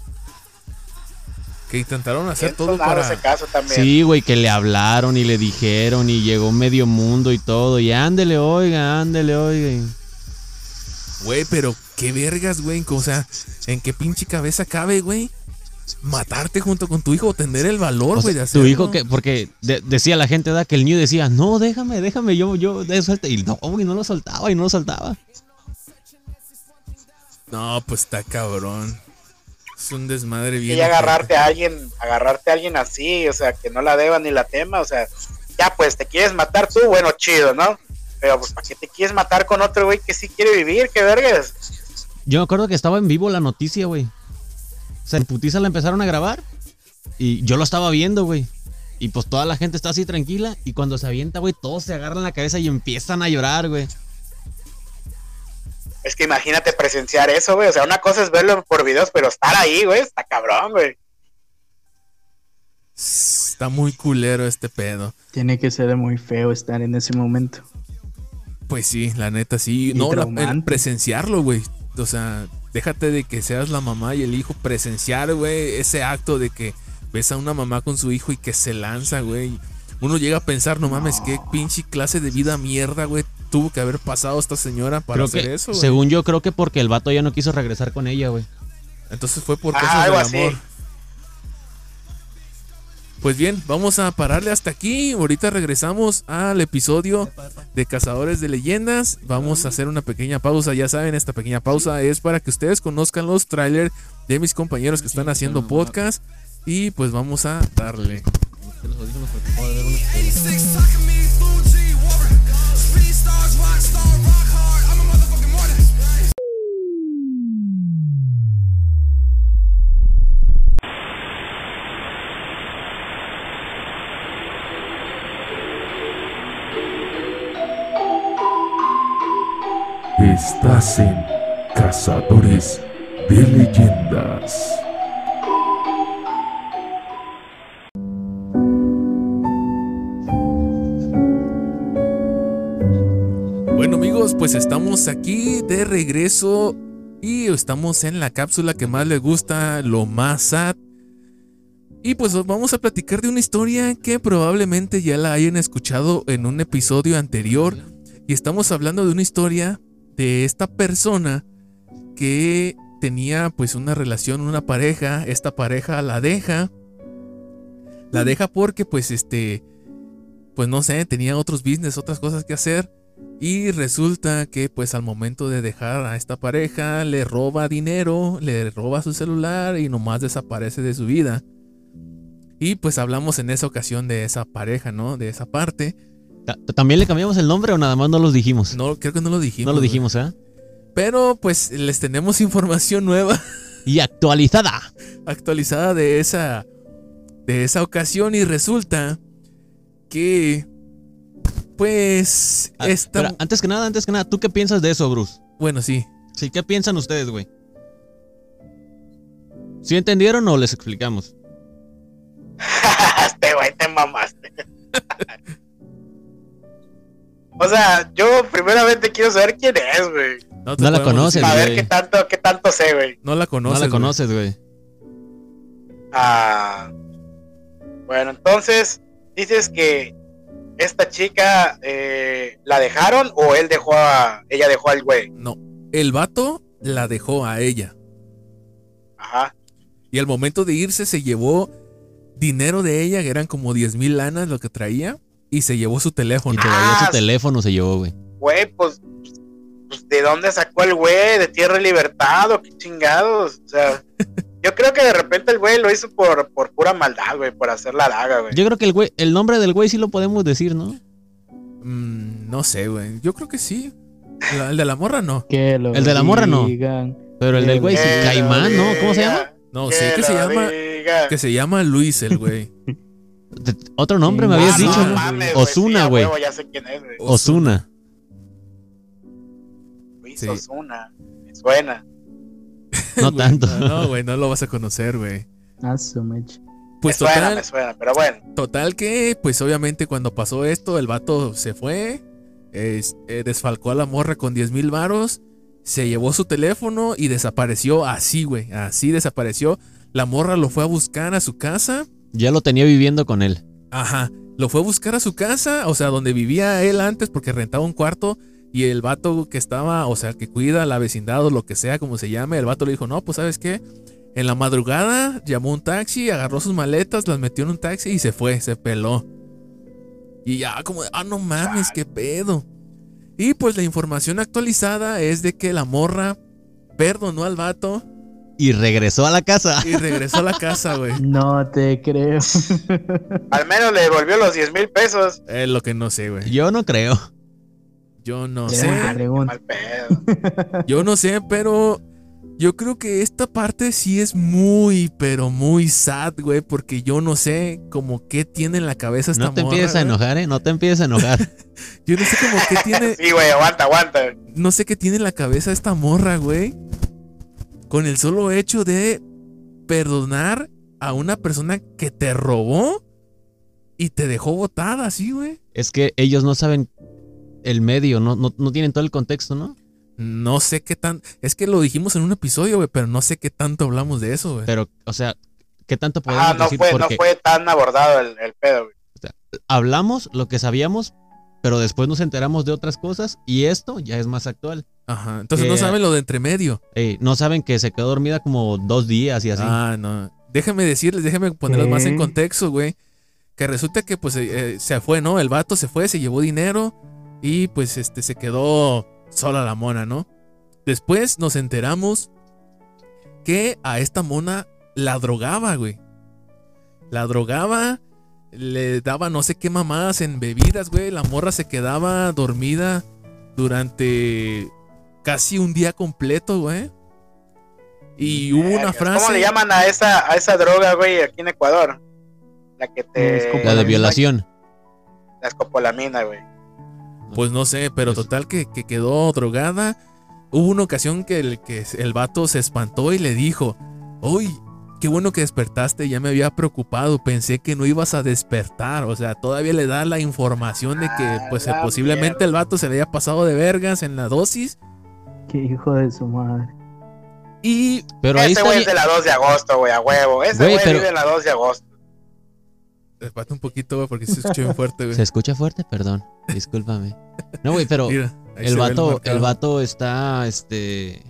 Que intentaron hacer Bien todo para. ese caso también. Sí, güey, que le hablaron y le dijeron y llegó medio mundo y todo. Y ándele, oiga, ándele, oiga. Güey, pero qué vergas, güey. O sea, ¿en qué pinche cabeza cabe, güey? Matarte junto con tu hijo o tener el valor, O güey, sea, de hacerlo. tu hijo que, porque de- decía la gente, da que el niño decía, no, déjame, déjame, yo, yo, de suelta. Y no, güey, no lo soltaba y no lo soltaba. No, pues está cabrón. Es un desmadre bien. Y agarrarte a alguien, agarrarte a alguien así, o sea, que no la deba ni la tema, o sea, ya pues te quieres matar tú, bueno, chido, ¿no? Pero pues ¿para qué te quieres matar con otro güey que sí quiere vivir? ¿Qué vergas? Yo me acuerdo que estaba en vivo la noticia, güey. O sea, en putiza la empezaron a grabar y yo lo estaba viendo, güey. Y pues toda la gente está así tranquila y cuando se avienta, güey, todos se agarran la cabeza y empiezan a llorar, güey. Es que imagínate presenciar eso, güey. O sea, una cosa es verlo por videos, pero estar ahí, güey, está cabrón, güey. Está muy culero este pedo. Tiene que ser muy feo estar en ese momento. Pues sí, la neta sí. Y no, la- el presenciarlo, güey. O sea, déjate de que seas la mamá y el hijo. Presenciar, güey, ese acto de que ves a una mamá con su hijo y que se lanza, güey. Uno llega a pensar, no mames, qué pinche clase de vida mierda, güey, tuvo que haber pasado esta señora para Creo hacer que, eso, güey. según yo, creo que porque el vato ya no quiso regresar con ella, güey. Entonces fue por cosas del así. Pues bien, vamos a pararle hasta aquí. Ahorita regresamos al episodio de Cazadores de Leyendas. Vamos a hacer una pequeña pausa. Ya saben, esta pequeña pausa es para que ustedes conozcan los trailers de mis compañeros que están haciendo podcast. Y pues vamos a darle. 86 Estás en Cazadores de Leyendas. Bueno amigos, pues estamos aquí de regreso y estamos en la cápsula que más les gusta, lo más sad. Y pues os vamos a platicar de una historia que probablemente ya la hayan escuchado en un episodio anterior. Y estamos hablando de una historia de esta persona que tenía pues una relación, una pareja. Esta pareja la deja. La deja porque pues este, pues no sé, tenía otros business, otras cosas que hacer. Y resulta que pues al momento de dejar a esta pareja le roba dinero, le roba su celular y nomás desaparece de su vida. Y pues hablamos en esa ocasión de esa pareja, ¿no? De esa parte. Ta- ¿También le cambiamos el nombre o nada más no los dijimos? No, creo que no lo dijimos. No lo dijimos, ¿eh? Pero pues les tenemos información nueva. Y actualizada. actualizada de esa de esa ocasión y resulta que pues Ah, esta pero antes que nada, antes que nada, ¿tú qué piensas de eso, Bruce? bueno sí Sí, ¿qué piensan ustedes, güey? ¿Sí entendieron o les explicamos? O sea, yo primeramente quiero saber quién es, güey. no, la conoces, decir. A ver güey. qué tanto, qué tanto sé, güey. no la conoces no la güey. conoces, güey. Ah, bueno, entonces dices que esta chica eh, la dejaron o él dejó a ella dejó al güey. no el vato la dejó a ella Ajá. y al momento de irse se llevó dinero de ella que eran como 10 mil lanas lo que traía y se llevó su Y teléfono todavía Ah, su teléfono se llevó, güey. Güey, pues, pues, ¿de dónde sacó el güey? ¿De Tierra y Libertad o qué chingados? O sea, yo creo que de repente el güey lo hizo por, por pura maldad, güey, por hacer la daga, güey. Yo creo que el güey, el nombre del güey sí lo podemos decir, ¿no? Mm, no sé güey yo creo que sí La- el de la morra no Que lo El de la morra no. digan. Pero el del güey sí, Caimán, ¿no? ¿Cómo se llama? no sé que se llama diga. que se llama Luis el güey Otro nombre me habías dicho, mames, güey, Ozuna, sí, a güey. huevo, ya sé quién es, güey. Osuna. Luis Sí. Ozuna. Me suena. No tanto. no, güey no lo vas a conocer güey Ah, su mecha. pues me suena, total me suena, pero bueno. Total que, pues obviamente cuando pasó esto, el vato se fue, es- eh, desfalcó a la morra con 10 mil varos, se llevó su teléfono y desapareció así, güey, así desapareció. La morra lo fue a buscar a su casa, Ya lo tenía viviendo con él. ajá, lo fue a buscar a su casa, o sea, donde vivía él antes porque rentaba un cuarto y el vato que estaba, o sea, que cuida la vecindad o lo que sea, como se llame, el vato le dijo, no, pues sabes qué, en la madrugada llamó un taxi, agarró sus maletas, las metió en un taxi y se fue, se peló. Y ya como, ah, no mames, qué pedo. Y pues la información actualizada es de que la morra perdonó al vato Y regresó a la casa. y regresó a la casa, güey. No te creo. Al menos le devolvió los 10 mil pesos. Es lo que no sé, güey. Yo no creo. Yo no sé. pregunta. Mal pedo. Yo no sé, pero yo creo que esta parte sí es muy, pero muy sad, güey, porque yo no sé como qué tiene en la cabeza esta No te morra, empieces a enojar, ¿eh? No te empieces a enojar. Yo no sé como qué tiene, Sí, güey, aguanta, aguanta. no sé qué tiene en la cabeza esta morra, güey, con el solo hecho de perdonar a una persona que te robó y te dejó botada así, güey. es que ellos no saben el medio, no, no, no tienen todo el contexto, ¿no? No sé qué tan, es que lo dijimos en un episodio, güey, pero no sé qué tanto hablamos de eso, güey. Pero, o sea, ¿qué tanto podemos Ah, no decir? fue, no Porque fue tan abordado el, el pedo, güey. hablamos lo que sabíamos, pero después nos enteramos de otras cosas y esto ya es más actual. Ajá, entonces no que- saben lo de entre medio. Ey, no saben que se quedó dormida como dos días y así. Ah, no. Déjame decirles, déjame ponerlos más en contexto, güey. Que resulta que pues eh, eh, se fue, ¿no? El vato se fue, se llevó dinero y pues este se quedó sola la mona, ¿no? Después nos enteramos que a esta mona la drogaba, güey. La drogaba, le daba no sé qué mamadas en bebidas, güey. La morra se quedaba dormida durante casi un día completo, güey. Y hubo una frase. ¿Cómo le llaman a esa, a esa droga, güey, aquí en Ecuador? La que te... La de violación. La escopolamina, güey. Pues no sé, pero Pues- total que, que quedó drogada. Hubo una ocasión que el, que el vato se espantó y le dijo, uy, qué bueno que despertaste, ya me había preocupado, pensé que no ibas a despertar. O sea, todavía le da la información de que Ah, pues posiblemente mierda. el vato se le haya pasado de vergas en la dosis. Qué hijo de su madre. Y Pero ahí Ese está. güey es de la 2 de agosto, güey, a huevo. Ese Güey, güey pero- vive en la 2 de agosto. espérate un poquito, güey, porque se escucha bien fuerte, güey. ¿Se escucha fuerte? Perdón. Discúlpame. No, güey, pero Mira, el vato, marcado. el vato está, este.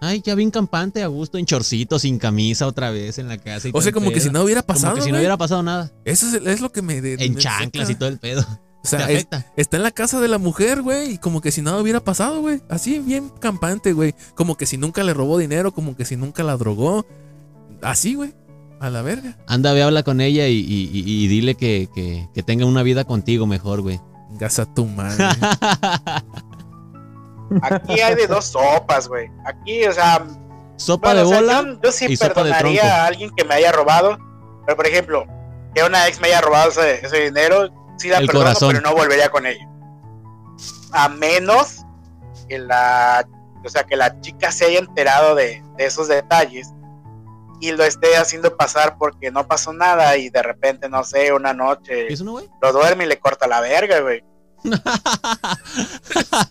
Ay, ya bien campante, a gusto, en chorcito, sin camisa otra vez en la casa. y O sea, como que si no hubiera pasado. Como que si no hubiera pasado nada. Eso es, es lo que me. de- En me chanclas saca. y todo el pedo. O sea, es-. Está en la casa de la mujer, güey, y como que si nada hubiera pasado, güey. Así, bien campante, güey. Como que si nunca le robó dinero, como que si nunca la drogó. Así, güey. A la verga. Anda, ve, habla con ella y, y- y- y dile que, que- que tenga una vida contigo mejor, güey. Gasa tu madre. Aquí hay de dos sopas, güey. Aquí, o sea, Sopa Bueno, de o sea, bola. yo, yo sí y sopa de perdonaría a alguien que me haya robado. Pero, por ejemplo, que una ex me haya robado ese, ese dinero, sí la El perdono, corazón. pero no volvería con ella. A menos que la, o sea, que la chica se haya enterado de, de esos detalles y lo esté haciendo pasar porque no pasó nada y de repente, no sé, una noche ¿Es uno, lo duerme y le corta la verga, güey.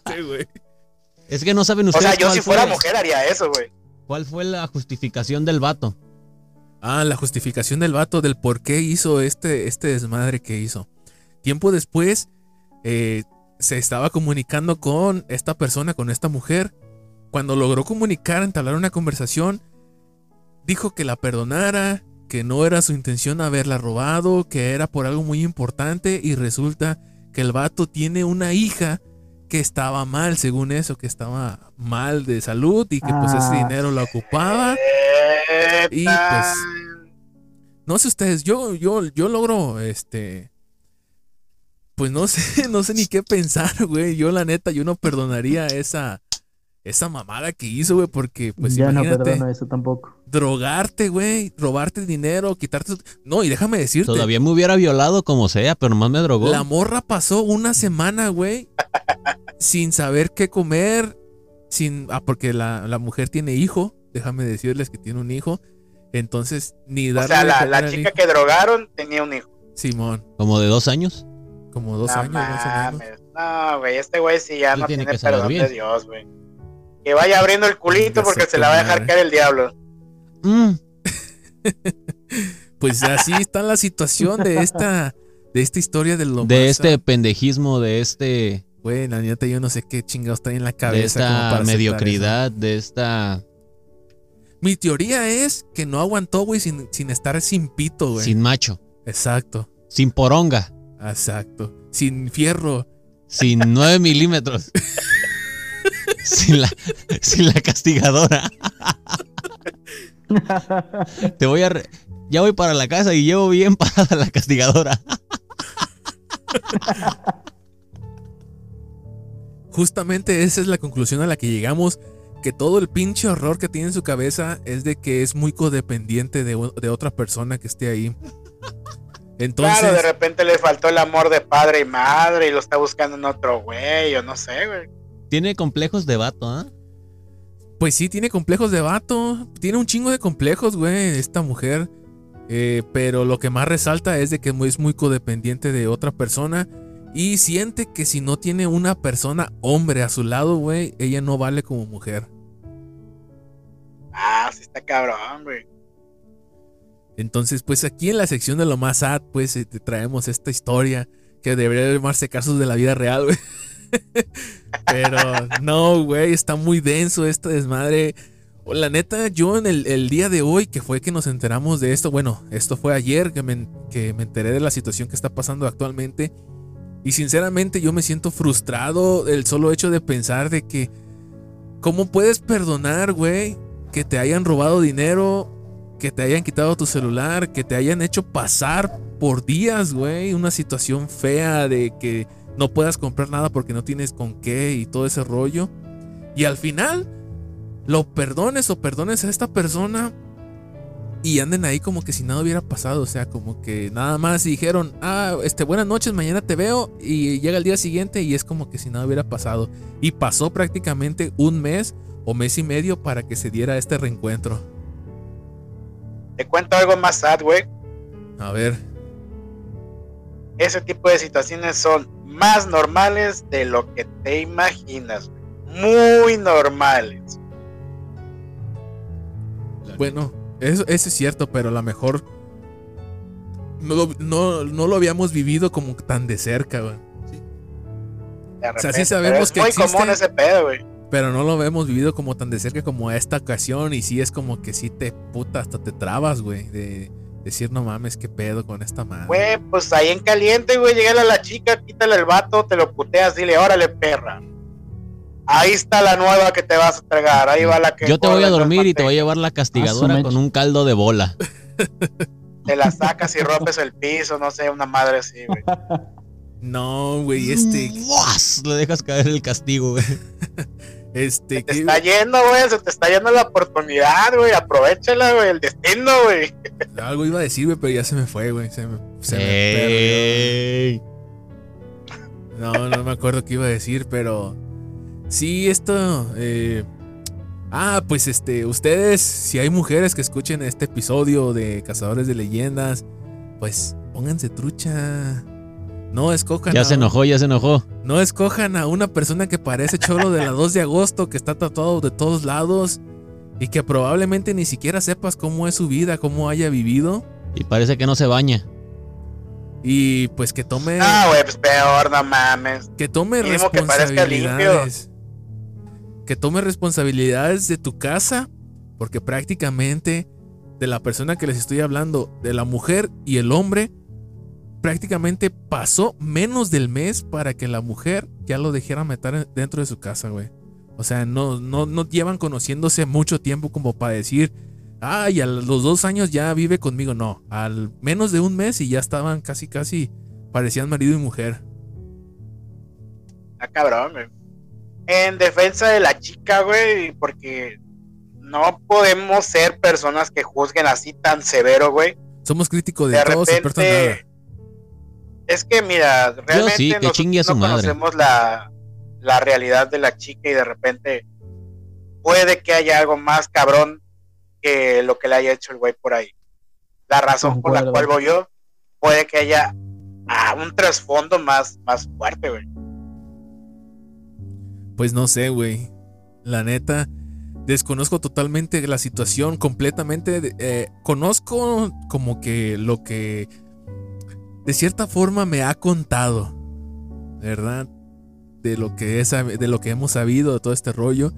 Sí, güey. Es que no saben O ustedes sea, yo cuál si fuera fue- mujer haría eso, güey. ¿Cuál fue la justificación del vato? Ah, la justificación del vato del por qué hizo este, este desmadre que hizo. Tiempo después, eh, se estaba comunicando con esta persona, con esta mujer. Cuando logró comunicar, entablar una conversación, dijo que la perdonara, que no era su intención haberla robado, que era por algo muy importante y resulta que el vato tiene una hija que estaba mal, según eso, que estaba mal de salud y que pues ese Ah. dinero lo ocupaba. Y, Eta. No sé ustedes, yo, yo, yo logro, este, pues no sé, no sé ni qué pensar, güey. Yo la neta, yo no perdonaría esa, esa mamada que hizo, güey, porque pues ya no perdono eso tampoco. drogarte, güey, robarte dinero, quitarte, no, y déjame decirte, Todavía me hubiera violado como sea, pero nomás me drogó. la morra pasó una semana, güey, sin saber qué comer, sin, ah, porque la, la mujer tiene hijo, déjame decirles que tiene un hijo, entonces ni O darle sea, de la, la chica hijo. que drogaron tenía un hijo. Simón, Como de dos años. como dos no años más o menos. No, güey, este güey sí ya no tiene tiene, que saber perdón bien. de Dios, güey. Que vaya abriendo el culito porque se la va a dejar caer el diablo. Mm, Pues así está la situación de esta, de esta historia de lo de más, este pendejismo, de este. Güey, la neta, yo no sé qué chingados está en la De cabeza. como para esta mediocridad, de esta. Mi teoría es que no aguantó, güey, sin, sin estar sin pito, güey. Sin macho. Exacto, Sin poronga. exacto. Sin fierro. Sin 9 milímetros. sin, la, sin la castigadora. Te voy a. re- Ya voy para la casa y llevo bien parada la castigadora. Justamente esa es la conclusión a la que llegamos. Que todo el pinche horror que tiene en su cabeza es de que es muy codependiente de, de otra persona que esté ahí. Entonces, Claro, de repente le faltó el amor de padre y madre y lo está buscando en otro güey, o no sé, güey. Tiene complejos de vato, ¿ah? Pues sí, tiene complejos de vato. Tiene un chingo de complejos, güey, esta mujer. Eh, pero lo que más resalta es de que es muy codependiente de otra persona. Y siente que si no tiene una persona hombre a su lado, güey, ella no vale como mujer. Ah, sí está cabrón, güey. Entonces, pues aquí en la sección de lo más sad, pues eh, te traemos esta historia que debería llamarse casos de la vida real, güey. Pero no, güey, está muy denso este desmadre. La neta, yo en el, el día de hoy, que fue que nos enteramos de esto, bueno, esto fue ayer que me, que me enteré de la situación que está pasando actualmente. Y sinceramente yo me siento frustrado el solo hecho de pensar de que, ¿cómo puedes perdonar, güey? Que te hayan robado dinero, que te hayan quitado tu celular, que te hayan hecho pasar por días, güey, una situación fea de que no puedas comprar nada porque no tienes con qué y todo ese rollo. Y al final lo perdones o perdones a esta persona y anden ahí como que si nada hubiera pasado, o sea, como que nada más dijeron, ah, este, buenas noches, mañana te veo y llega el día siguiente y es como que si nada hubiera pasado. Y pasó prácticamente un mes o mes y medio para que se diera este reencuentro. Te cuento algo más sad, güey. A ver, Ese tipo de situaciones son más normales de lo que te imaginas. Muy normales. Bueno, eso, eso es cierto, pero a lo mejor no, lo- no, no lo habíamos vivido como tan de cerca, güey. De O sea, sí sabemos pero es que muy existe. común ese pedo, güey. Pero no lo hemos vivido como tan de cerca como a esta ocasión. Y sí es como que sí te puta, hasta te trabas, güey. De decir, no mames, qué pedo con esta madre. Güey, pues ahí en caliente, güey, llegale a la chica, quítale el vato, te lo puteas, dile, órale, perra. Ahí está la nueva que te vas a entregar, ahí va la que... Yo te voy a dormir y te voy a llevar la castigadora con un caldo de bola. Te la sacas y rompes el piso, no sé, una madre así, güey. No, güey, este. ¡Buas! Le dejas caer el castigo, güey. Este, Se te ¿qué- está yendo, güey. Se te está yendo la oportunidad, güey. Aprovechala, güey. El destino, güey. algo iba a decir, güey, pero ya se me fue, güey. Se me, se me perdió. No, no me acuerdo qué iba a decir, pero sí, esto. eh, Ah, pues este, ustedes, si hay mujeres que escuchen este episodio de Cazadores de Leyendas, pues pónganse trucha. No escojan, Ya a, se enojó, ya se enojó. no escojan a una persona que parece cholo de la 2 de agosto, que está tatuado de todos lados y que probablemente ni siquiera sepas cómo es su vida, cómo haya vivido. Y parece que no se baña. Y pues que tome. Ah, güey, pues peor, no mames. Que tome Mínimo que parezca. Que tome responsabilidades de tu casa. Porque prácticamente de la persona que les estoy hablando, de la mujer y el hombre, prácticamente pasó menos del mes para que la mujer ya lo dejara meter dentro de su casa, güey. O sea, no, no, no llevan conociéndose mucho tiempo como para decir, ay, a los dos años ya vive conmigo. No, al menos de un mes y ya estaban casi, casi, parecían marido y mujer. Ah, cabrón, güey. En defensa de la chica, güey, porque no podemos ser personas que juzguen así tan severo, güey. Somos críticos de, De todos, repente. Es que, mira, realmente sí, que no madre. conocemos la, la realidad de la chica y de repente puede que haya algo más cabrón que lo que le haya hecho el güey por ahí. La razón por la cual voy yo puede que haya ah, un trasfondo más, más fuerte, güey. Pues no sé, güey. La neta, desconozco totalmente la situación, completamente. eh, conozco como que lo que de cierta forma me ha contado, ¿verdad? De lo que es, de lo que hemos sabido de todo este rollo.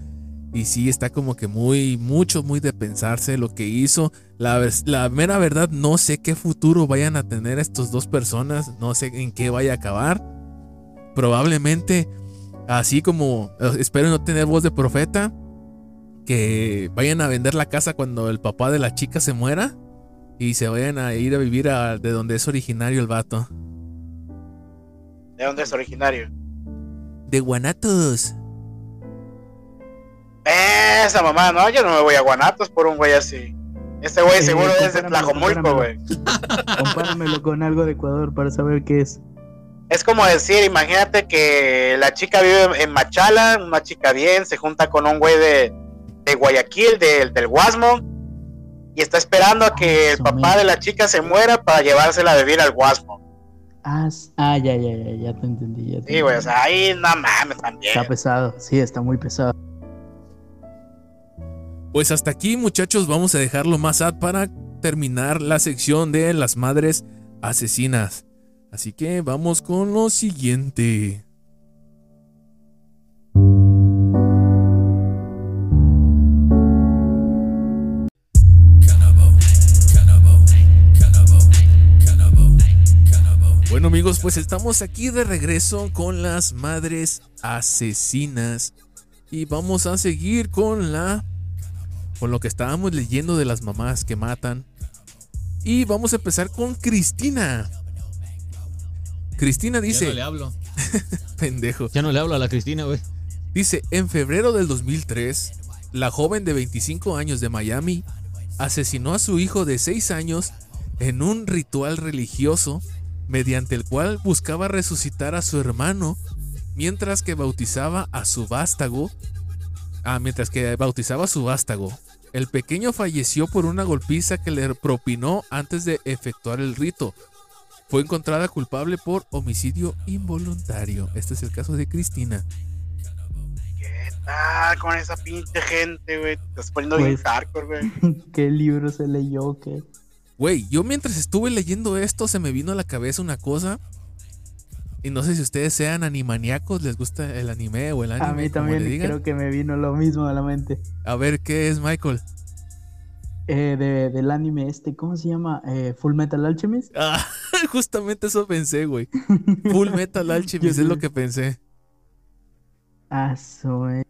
Y sí, está como que muy, mucho, muy de pensarse lo que hizo. La, la mera verdad, no sé qué futuro vayan a tener estas dos personas. No sé en qué vaya a acabar. Probablemente Así como eh, espero no tener voz de profeta, que vayan a vender la casa cuando el papá de la chica se muera y se vayan a ir a vivir a, de donde es originario el vato. ¿De dónde es originario? De Guanatos. Esa mamá, no, yo no me voy a Guanatos por un güey así. Ese güey Eh, seguro es de Tlajomulco, güey. Compáramelo con algo de Ecuador para saber qué es. Es como decir, imagínate que la chica vive en Machala, una chica bien, se junta con un güey de, de Guayaquil, del, del Guasmo, y está esperando a que el papá de la chica se muera para llevársela a vivir al Guasmo. Ah, ah, ya, ya, ya, ya te entendí. Ya te Sí, güey, o sea, ahí no mames también. Está pesado, sí, está muy pesado. Pues hasta aquí, muchachos, vamos a dejarlo más ad para terminar la sección de las madres asesinas. Así que vamos con lo siguiente. Bueno amigos, pues estamos aquí de regreso con las madres asesinas y vamos a seguir con la con lo que estábamos leyendo de las mamás que matan. Y vamos a empezar con Cristina. Cristina Ya no dice, le hablo. pendejo. Ya no le hablo a la Cristina, güey. Dice, en febrero del 2003, la joven de 25 años de Miami asesinó a su hijo de 6 años en un ritual religioso mediante el cual buscaba resucitar a su hermano mientras que bautizaba a su vástago. Ah, mientras que bautizaba a su vástago. El pequeño falleció por una golpiza que le propinó antes de efectuar el rito. Fue encontrada culpable por homicidio involuntario. Este es el caso de Cristina. ¿Qué tal con esa pinche gente, güey? Te estás poniendo bien Pues- hardcore, güey. ¿Qué libro se leyó? ¿Qué? Güey, yo mientras estuve leyendo esto se me vino a la cabeza una cosa. Y no sé si ustedes sean animaniacos, les gusta el anime o el anime. A mí como le también digan. creo que me vino lo mismo a la mente. A ver, ¿qué es Michael? Eh, de, del anime este, ¿cómo se llama? Eh, Full Metal Alchemist. Ah, justamente eso pensé, güey. Full Metal Alchemist es lo que pensé. Ah, eh.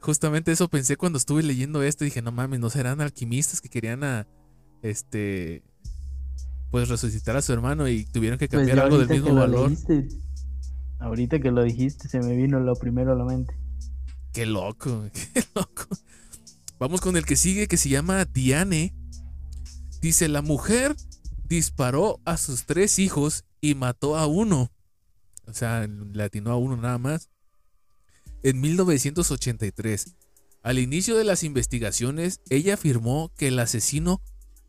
Justamente eso pensé cuando estuve leyendo esto. Dije, no mames, ¿no serán alquimistas que querían a. Este. Pues resucitar a su hermano y tuvieron que Pues cambiar algo del mismo valor? leíste, ahorita que lo dijiste, se me vino lo primero a la mente. Qué loco, qué loco. Vamos con el que sigue, que se llama Diane. Dice, la mujer disparó a sus tres hijos y mató a uno. O sea, le a uno nada más. En 1983. Al inicio de las investigaciones, ella afirmó que el asesino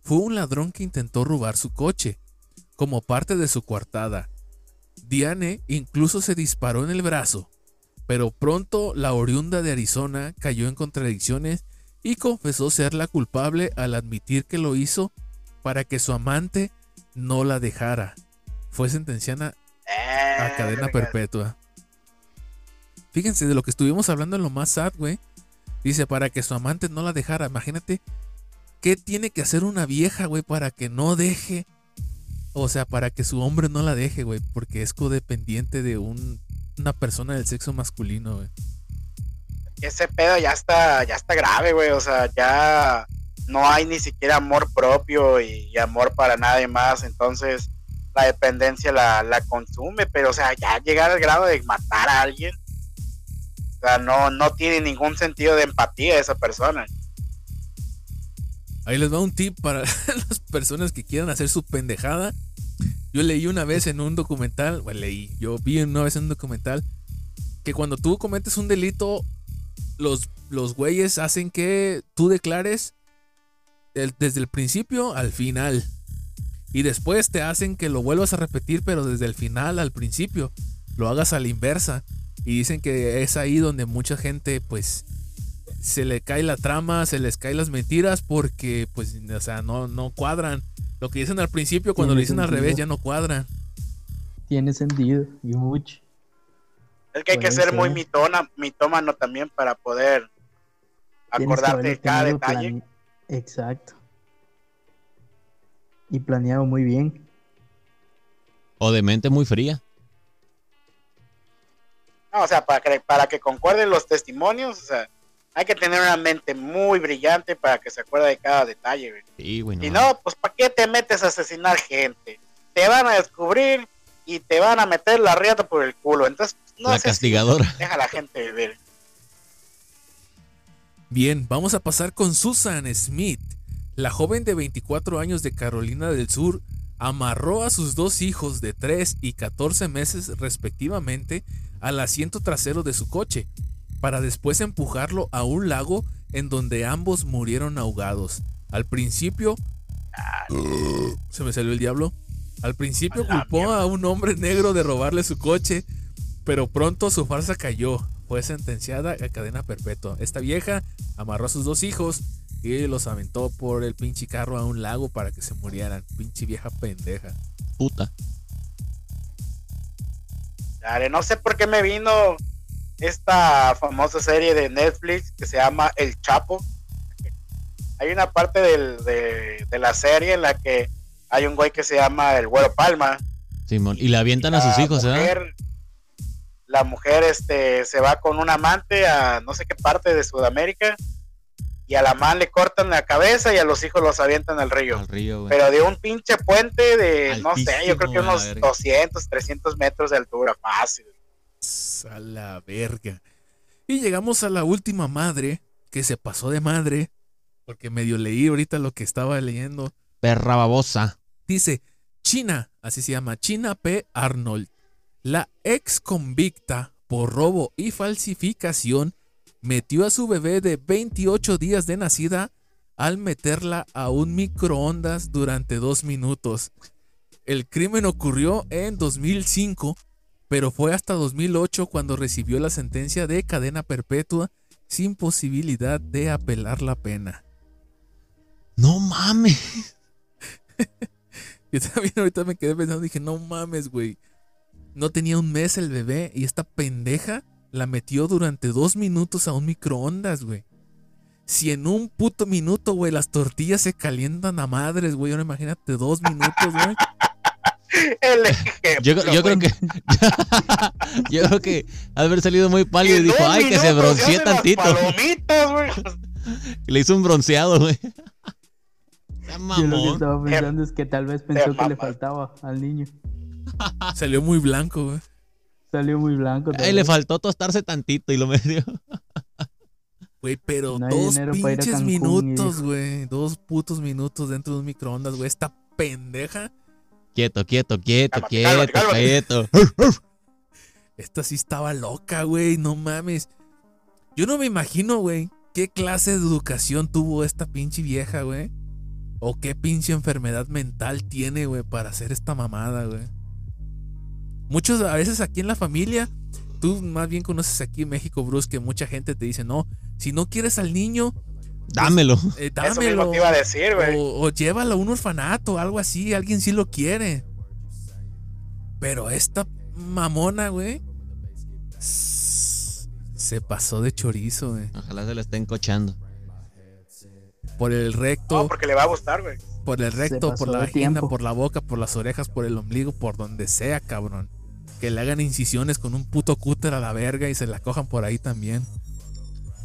fue un ladrón que intentó robar su coche, como parte de su coartada. Diane incluso se disparó en el brazo, pero pronto la oriunda de Arizona cayó en contradicciones y confesó ser la culpable al admitir que lo hizo para que su amante no la dejara. Fue sentenciada a cadena Verga. perpetua. Fíjense de lo que estuvimos hablando en lo más sad, güey. Dice, para que su amante no la dejara. Imagínate, ¿qué tiene que hacer una vieja, güey, para que no deje? O sea, para que su hombre no la deje, güey, porque es codependiente de un- una persona del sexo masculino, güey. Ese pedo ya está, ya está grave, güey. O sea, ya no hay ni siquiera amor propio y, amor para nadie más. Entonces, la dependencia la, la consume. Pero, o sea, ya llegar al grado de matar a alguien. O sea, no, no tiene ningún sentido de empatía esa persona. Ahí les va un tip para las personas que quieran hacer su pendejada. Yo leí una vez en un documental, bueno, leí, yo vi una vez en un documental que cuando tú cometes un delito, los, los güeyes hacen que tú declares el- desde el principio al final. Y después te hacen que lo vuelvas a repetir, pero desde el final al principio. Lo hagas a la inversa. Y dicen que es ahí donde mucha gente, pues, se le cae la trama, se les caen las mentiras porque, pues, o sea, no, no cuadran. Lo que dicen al principio, cuando lo dicen al revés, ya no cuadran. Tiene sentido y mucho. Es que hay que ser muy mitona, mitómano también para poder acordarte de cada detalle. plane- Exacto. Y planeado muy bien. O de mente muy fría. No, o sea, para que, para que concuerden los testimonios, o sea, hay que tener una mente muy brillante para que se acuerde de cada detalle, güey. Sí, güey. Si no. no, pues ¿para qué te metes a asesinar gente? Te van a descubrir y te van a meter la riata por el culo. Entonces, no La castigadora. Deja a la gente vivir. Bien, vamos a pasar con Susan Smith. La joven de 24 años de Carolina del Sur amarró a sus dos hijos de 3 y 14 meses respectivamente al asiento trasero de su coche, para después empujarlo a un lago en donde ambos murieron ahogados. Al principio... Se me salió el diablo. Al principio A culpó mierda. a un hombre negro de robarle su coche, pero pronto su farsa cayó. Fue sentenciada a cadena perpetua. Esta vieja amarró a sus dos hijos y los aventó por el pinche carro a un lago para que se murieran. Pinche vieja pendeja. Puta. Dale, no sé por qué me vino esta famosa serie de Netflix que se llama El Chapo. Hay una parte del- de, de la serie en la que hay un güey que se llama el Güero Palma. Simón. Y le avientan a sus hijos, ¿eh? mujer- La mujer este, se va con un amante a no sé qué parte de Sudamérica y a la man le cortan la cabeza y a los hijos los avientan al río. Al río, güey. Pero de un pinche puente de, no sé, yo creo que unos verga. 200, 300 metros de altura, fácil. A la verga. Y llegamos a la última madre que se pasó de madre. Porque medio leí ahorita lo que estaba leyendo. Perra babosa. Dice China, así se llama, China P. Arnold. La ex convicta por robo y falsificación metió a su bebé de 28 días de nacida al meterla a un microondas durante dos minutos. El crimen ocurrió en 2005, pero fue hasta 2008 cuando recibió la sentencia de cadena perpetua sin posibilidad de apelar la pena. No mames. Yo también ahorita me quedé pensando, dije, no mames, güey. No tenía un mes el bebé y esta pendeja la metió durante dos minutos a un microondas, güey. Si en un puto minuto, güey, las tortillas se calientan a madres, güey. Ahora imagínate dos minutos, güey. El ejemplo, Yo, yo creo que. yo creo que haber salido muy pálido y dijo, dos ay, que se las tantito. Palomitas, güey. Y le hizo un bronceado, güey. Yo lo que estaba pensando es que tal vez pensó que le faltaba al niño. Salió muy blanco, güey. Salió muy blanco. Ay, le faltó tostarse tantito y lo metió. Güey, pero No dos pinches Cancún, minutos, güey. Dos putos minutos dentro de un microondas, güey. Esta pendeja. Quieto, quieto, quieto, Cálmate, quieto, cálmate, quieto. Esta sí estaba loca, güey. No mames. Yo no me imagino, güey, qué clase de educación tuvo esta pinche vieja, güey. O qué pinche enfermedad mental tiene, güey, para hacer esta mamada, güey. Muchos, a veces aquí en la familia, tú más bien conoces aquí en México, Bruce, que mucha gente te dice, no, si no quieres al niño, Dámelo. eh, Eso mismo dámelo. te iba a decir, güey. O, o llévalo a un orfanato, algo así, alguien sí lo quiere. Pero esta mamona, güey, se pasó de chorizo, güey. Ojalá se la estén cochando. Por el recto, No, porque le va a gustar, güey. por el recto, por la vagina, tiempo. por la boca, por las orejas, por el ombligo, por donde sea, cabrón. Que le hagan incisiones con un puto cúter a la verga y se la cojan por ahí también.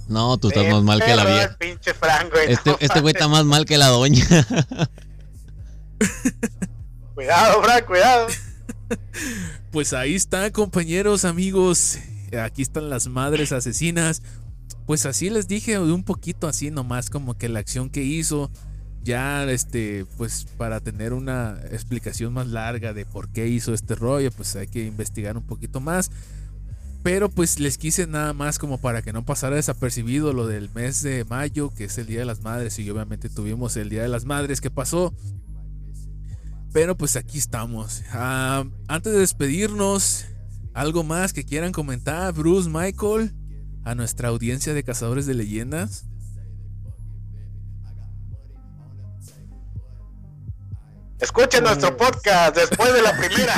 No, tú estás más mal que la vieja. Este, no este güey está más mal que la doña. Cuidado, Frank, cuidado. Pues ahí está, compañeros, amigos. Aquí están las madres asesinas. Pues así les dije un poquito así nomás como que la acción que hizo. Ya, este, pues para tener una explicación más larga de por qué hizo este rollo, pues hay que investigar un poquito más. Pero pues les quise nada más como para que no pasara desapercibido lo del mes de mayo, que es el Día de las Madres, y obviamente tuvimos el Día de las Madres que pasó. Pero pues aquí estamos. Ah, antes de despedirnos, algo más que quieran comentar, Bruce, Michael, a nuestra audiencia de cazadores de leyendas. Escuchen nuestro podcast después de la primera.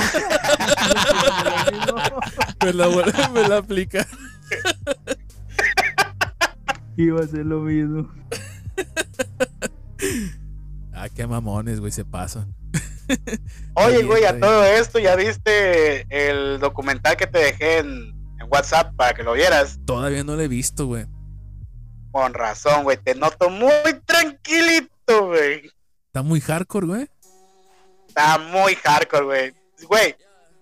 Me la, me la aplica. Iba a ser lo mismo. Ah, qué mamones, güey, se pasan. Oye, güey, a todo esto, ¿ya viste el documental que te dejé en, en WhatsApp para que lo vieras? Todavía no lo he visto, güey. Con razón, güey, te noto muy tranquilito, güey. Está muy hardcore, güey. Está muy hardcore, güey. Güey,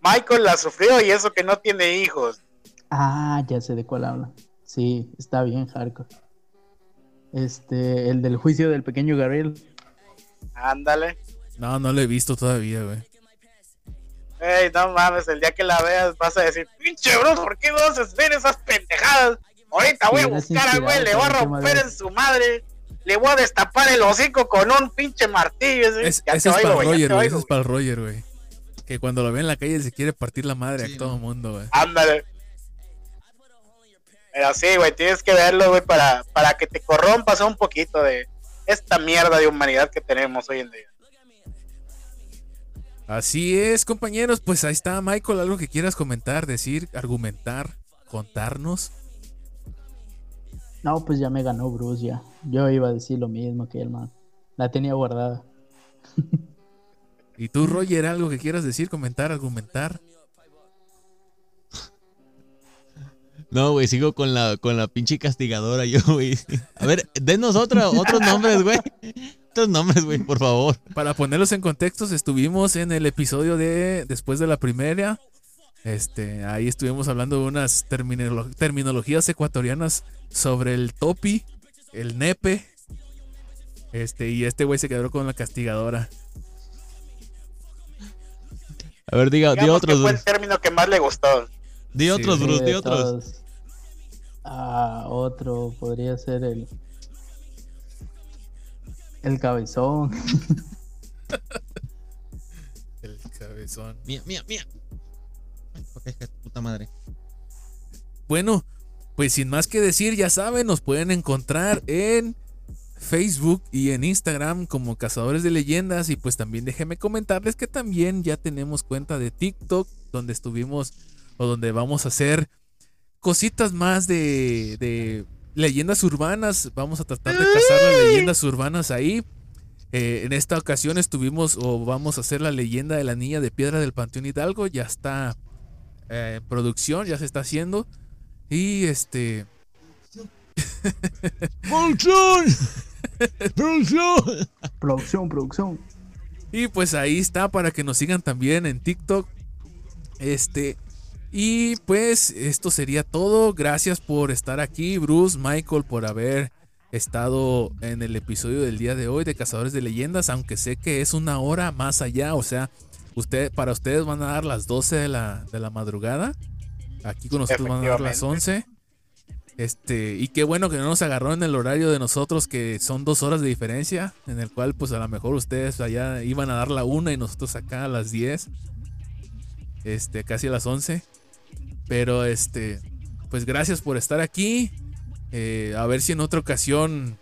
Michael la sufrió y eso que no tiene hijos. Ah, ya sé de cuál habla. Sí, está bien hardcore. Este, el del juicio del pequeño Gabriel. Ándale. No, no lo he visto todavía, güey. Ey, no mames, el día que la veas vas a decir, pinche bro, ¿por qué no haces ver esas pendejadas? Ahorita voy a buscar al güey, inspirado le voy a romper en su madre, le voy a destapar el hocico con un pinche martillo. ese- Es- ya ese te es oigo, para Roger, güey. es para Roger, güey. Que cuando lo ve en la calle se quiere partir la madre Sí, a todo no. el mundo, güey. Ándale. Pero sí, güey, tienes que verlo, güey, para, para que te corrompas un poquito de esta mierda de humanidad que tenemos hoy en día. Así es, compañeros. Pues ahí está, Michael. Algo que quieras comentar, decir, argumentar, contarnos. No, pues ya me ganó Bruce ya. Yo iba a decir lo mismo que él, man. La tenía guardada. Y tú, Roger, algo que quieras decir, comentar, argumentar. No, güey, sigo con la, con la pinche castigadora yo, güey. A ver, denos otra, otros nombres, güey. Otros nombres, güey, por favor. Para ponerlos en contextos, estuvimos en el episodio de después de la primera. Este, ahí estuvimos hablando de unas terminolo- terminologías ecuatorianas sobre el topi, el nepe. Este, y este güey se quedó con la castigadora. A ver, diga, di otros, que fue Bruce. el término que más le gustó. Di otros, Sí, Bruce, di otros. Ah, otro podría ser el. El cabezón. El cabezón. Mía, mía, mía. Ay, ok, hija de tu puta madre. Bueno, pues sin más que decir, ya saben, nos pueden encontrar en Facebook y en Instagram como Cazadores de Leyendas. Y pues también déjenme comentarles que también ya tenemos cuenta de TikTok donde estuvimos o donde vamos a hacer cositas más de, de leyendas urbanas. Vamos a tratar de cazar las leyendas urbanas ahí. Eh, en esta ocasión estuvimos o vamos a hacer la leyenda de la niña de piedra del Panteón Hidalgo. Ya está eh, en producción, ya se está haciendo. Y este. ¡Producción! ¡Producción! producción, producción. Y pues ahí está para que nos sigan también en TikTok. Este. Y pues esto sería todo. Gracias por estar aquí, Bruce, Michael, por haber estado en el episodio del día de hoy de Cazadores de Leyendas, aunque sé que es una hora más allá, o sea, usted, para ustedes van a dar las 12 de la, de la madrugada. Aquí con nosotros van a dar las 11. Este, y qué bueno que no nos agarró en el horario de nosotros, que son dos horas de diferencia, en el cual pues a lo mejor ustedes allá iban a dar la una y nosotros acá a las 10. Este, casi a las 11. Pero este, pues gracias por estar aquí. Eh, a ver si en otra ocasión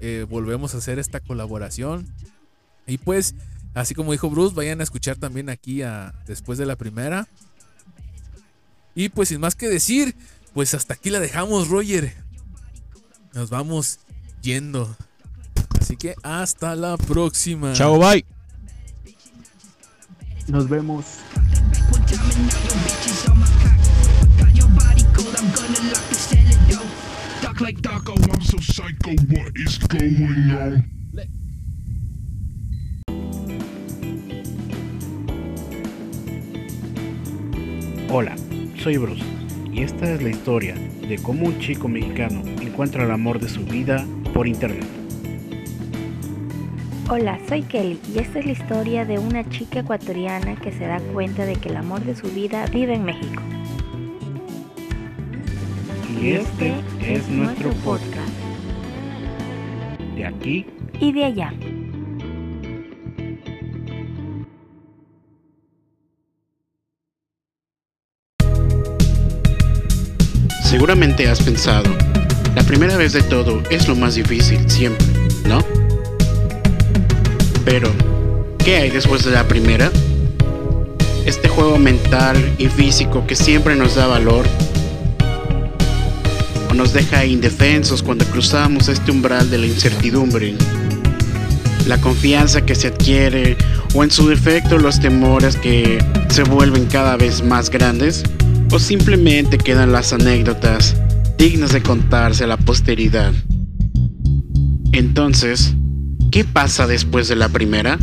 eh, volvemos a hacer esta colaboración. Y pues, así como dijo Bruce, vayan a escuchar también aquí a, después de la primera. Y pues sin más que decir, pues hasta aquí la dejamos, Roger. Nos vamos yendo. Así que hasta la próxima. Chao, bye. Nos vemos. Duck like Doco, I'm so psycho. What is going on? Hola, soy Bruce y esta es la historia de cómo un chico mexicano encuentra el amor de su vida por internet. Hola, soy Kelly y esta es la historia de una chica ecuatoriana que se da cuenta de que el amor de su vida vive en México. Y este es nuestro podcast. De aquí Y de allá. Seguramente has pensado, la primera vez de todo es lo más difícil siempre, ¿no? Pero, ¿qué hay después de la primera? Este juego mental y físico que siempre nos da valor nos deja indefensos cuando cruzamos este umbral de la incertidumbre. La confianza que se adquiere o en su defecto los temores que se vuelven cada vez más grandes o simplemente quedan las anécdotas dignas de contarse a la posteridad. Entonces, ¿qué pasa después de la primera?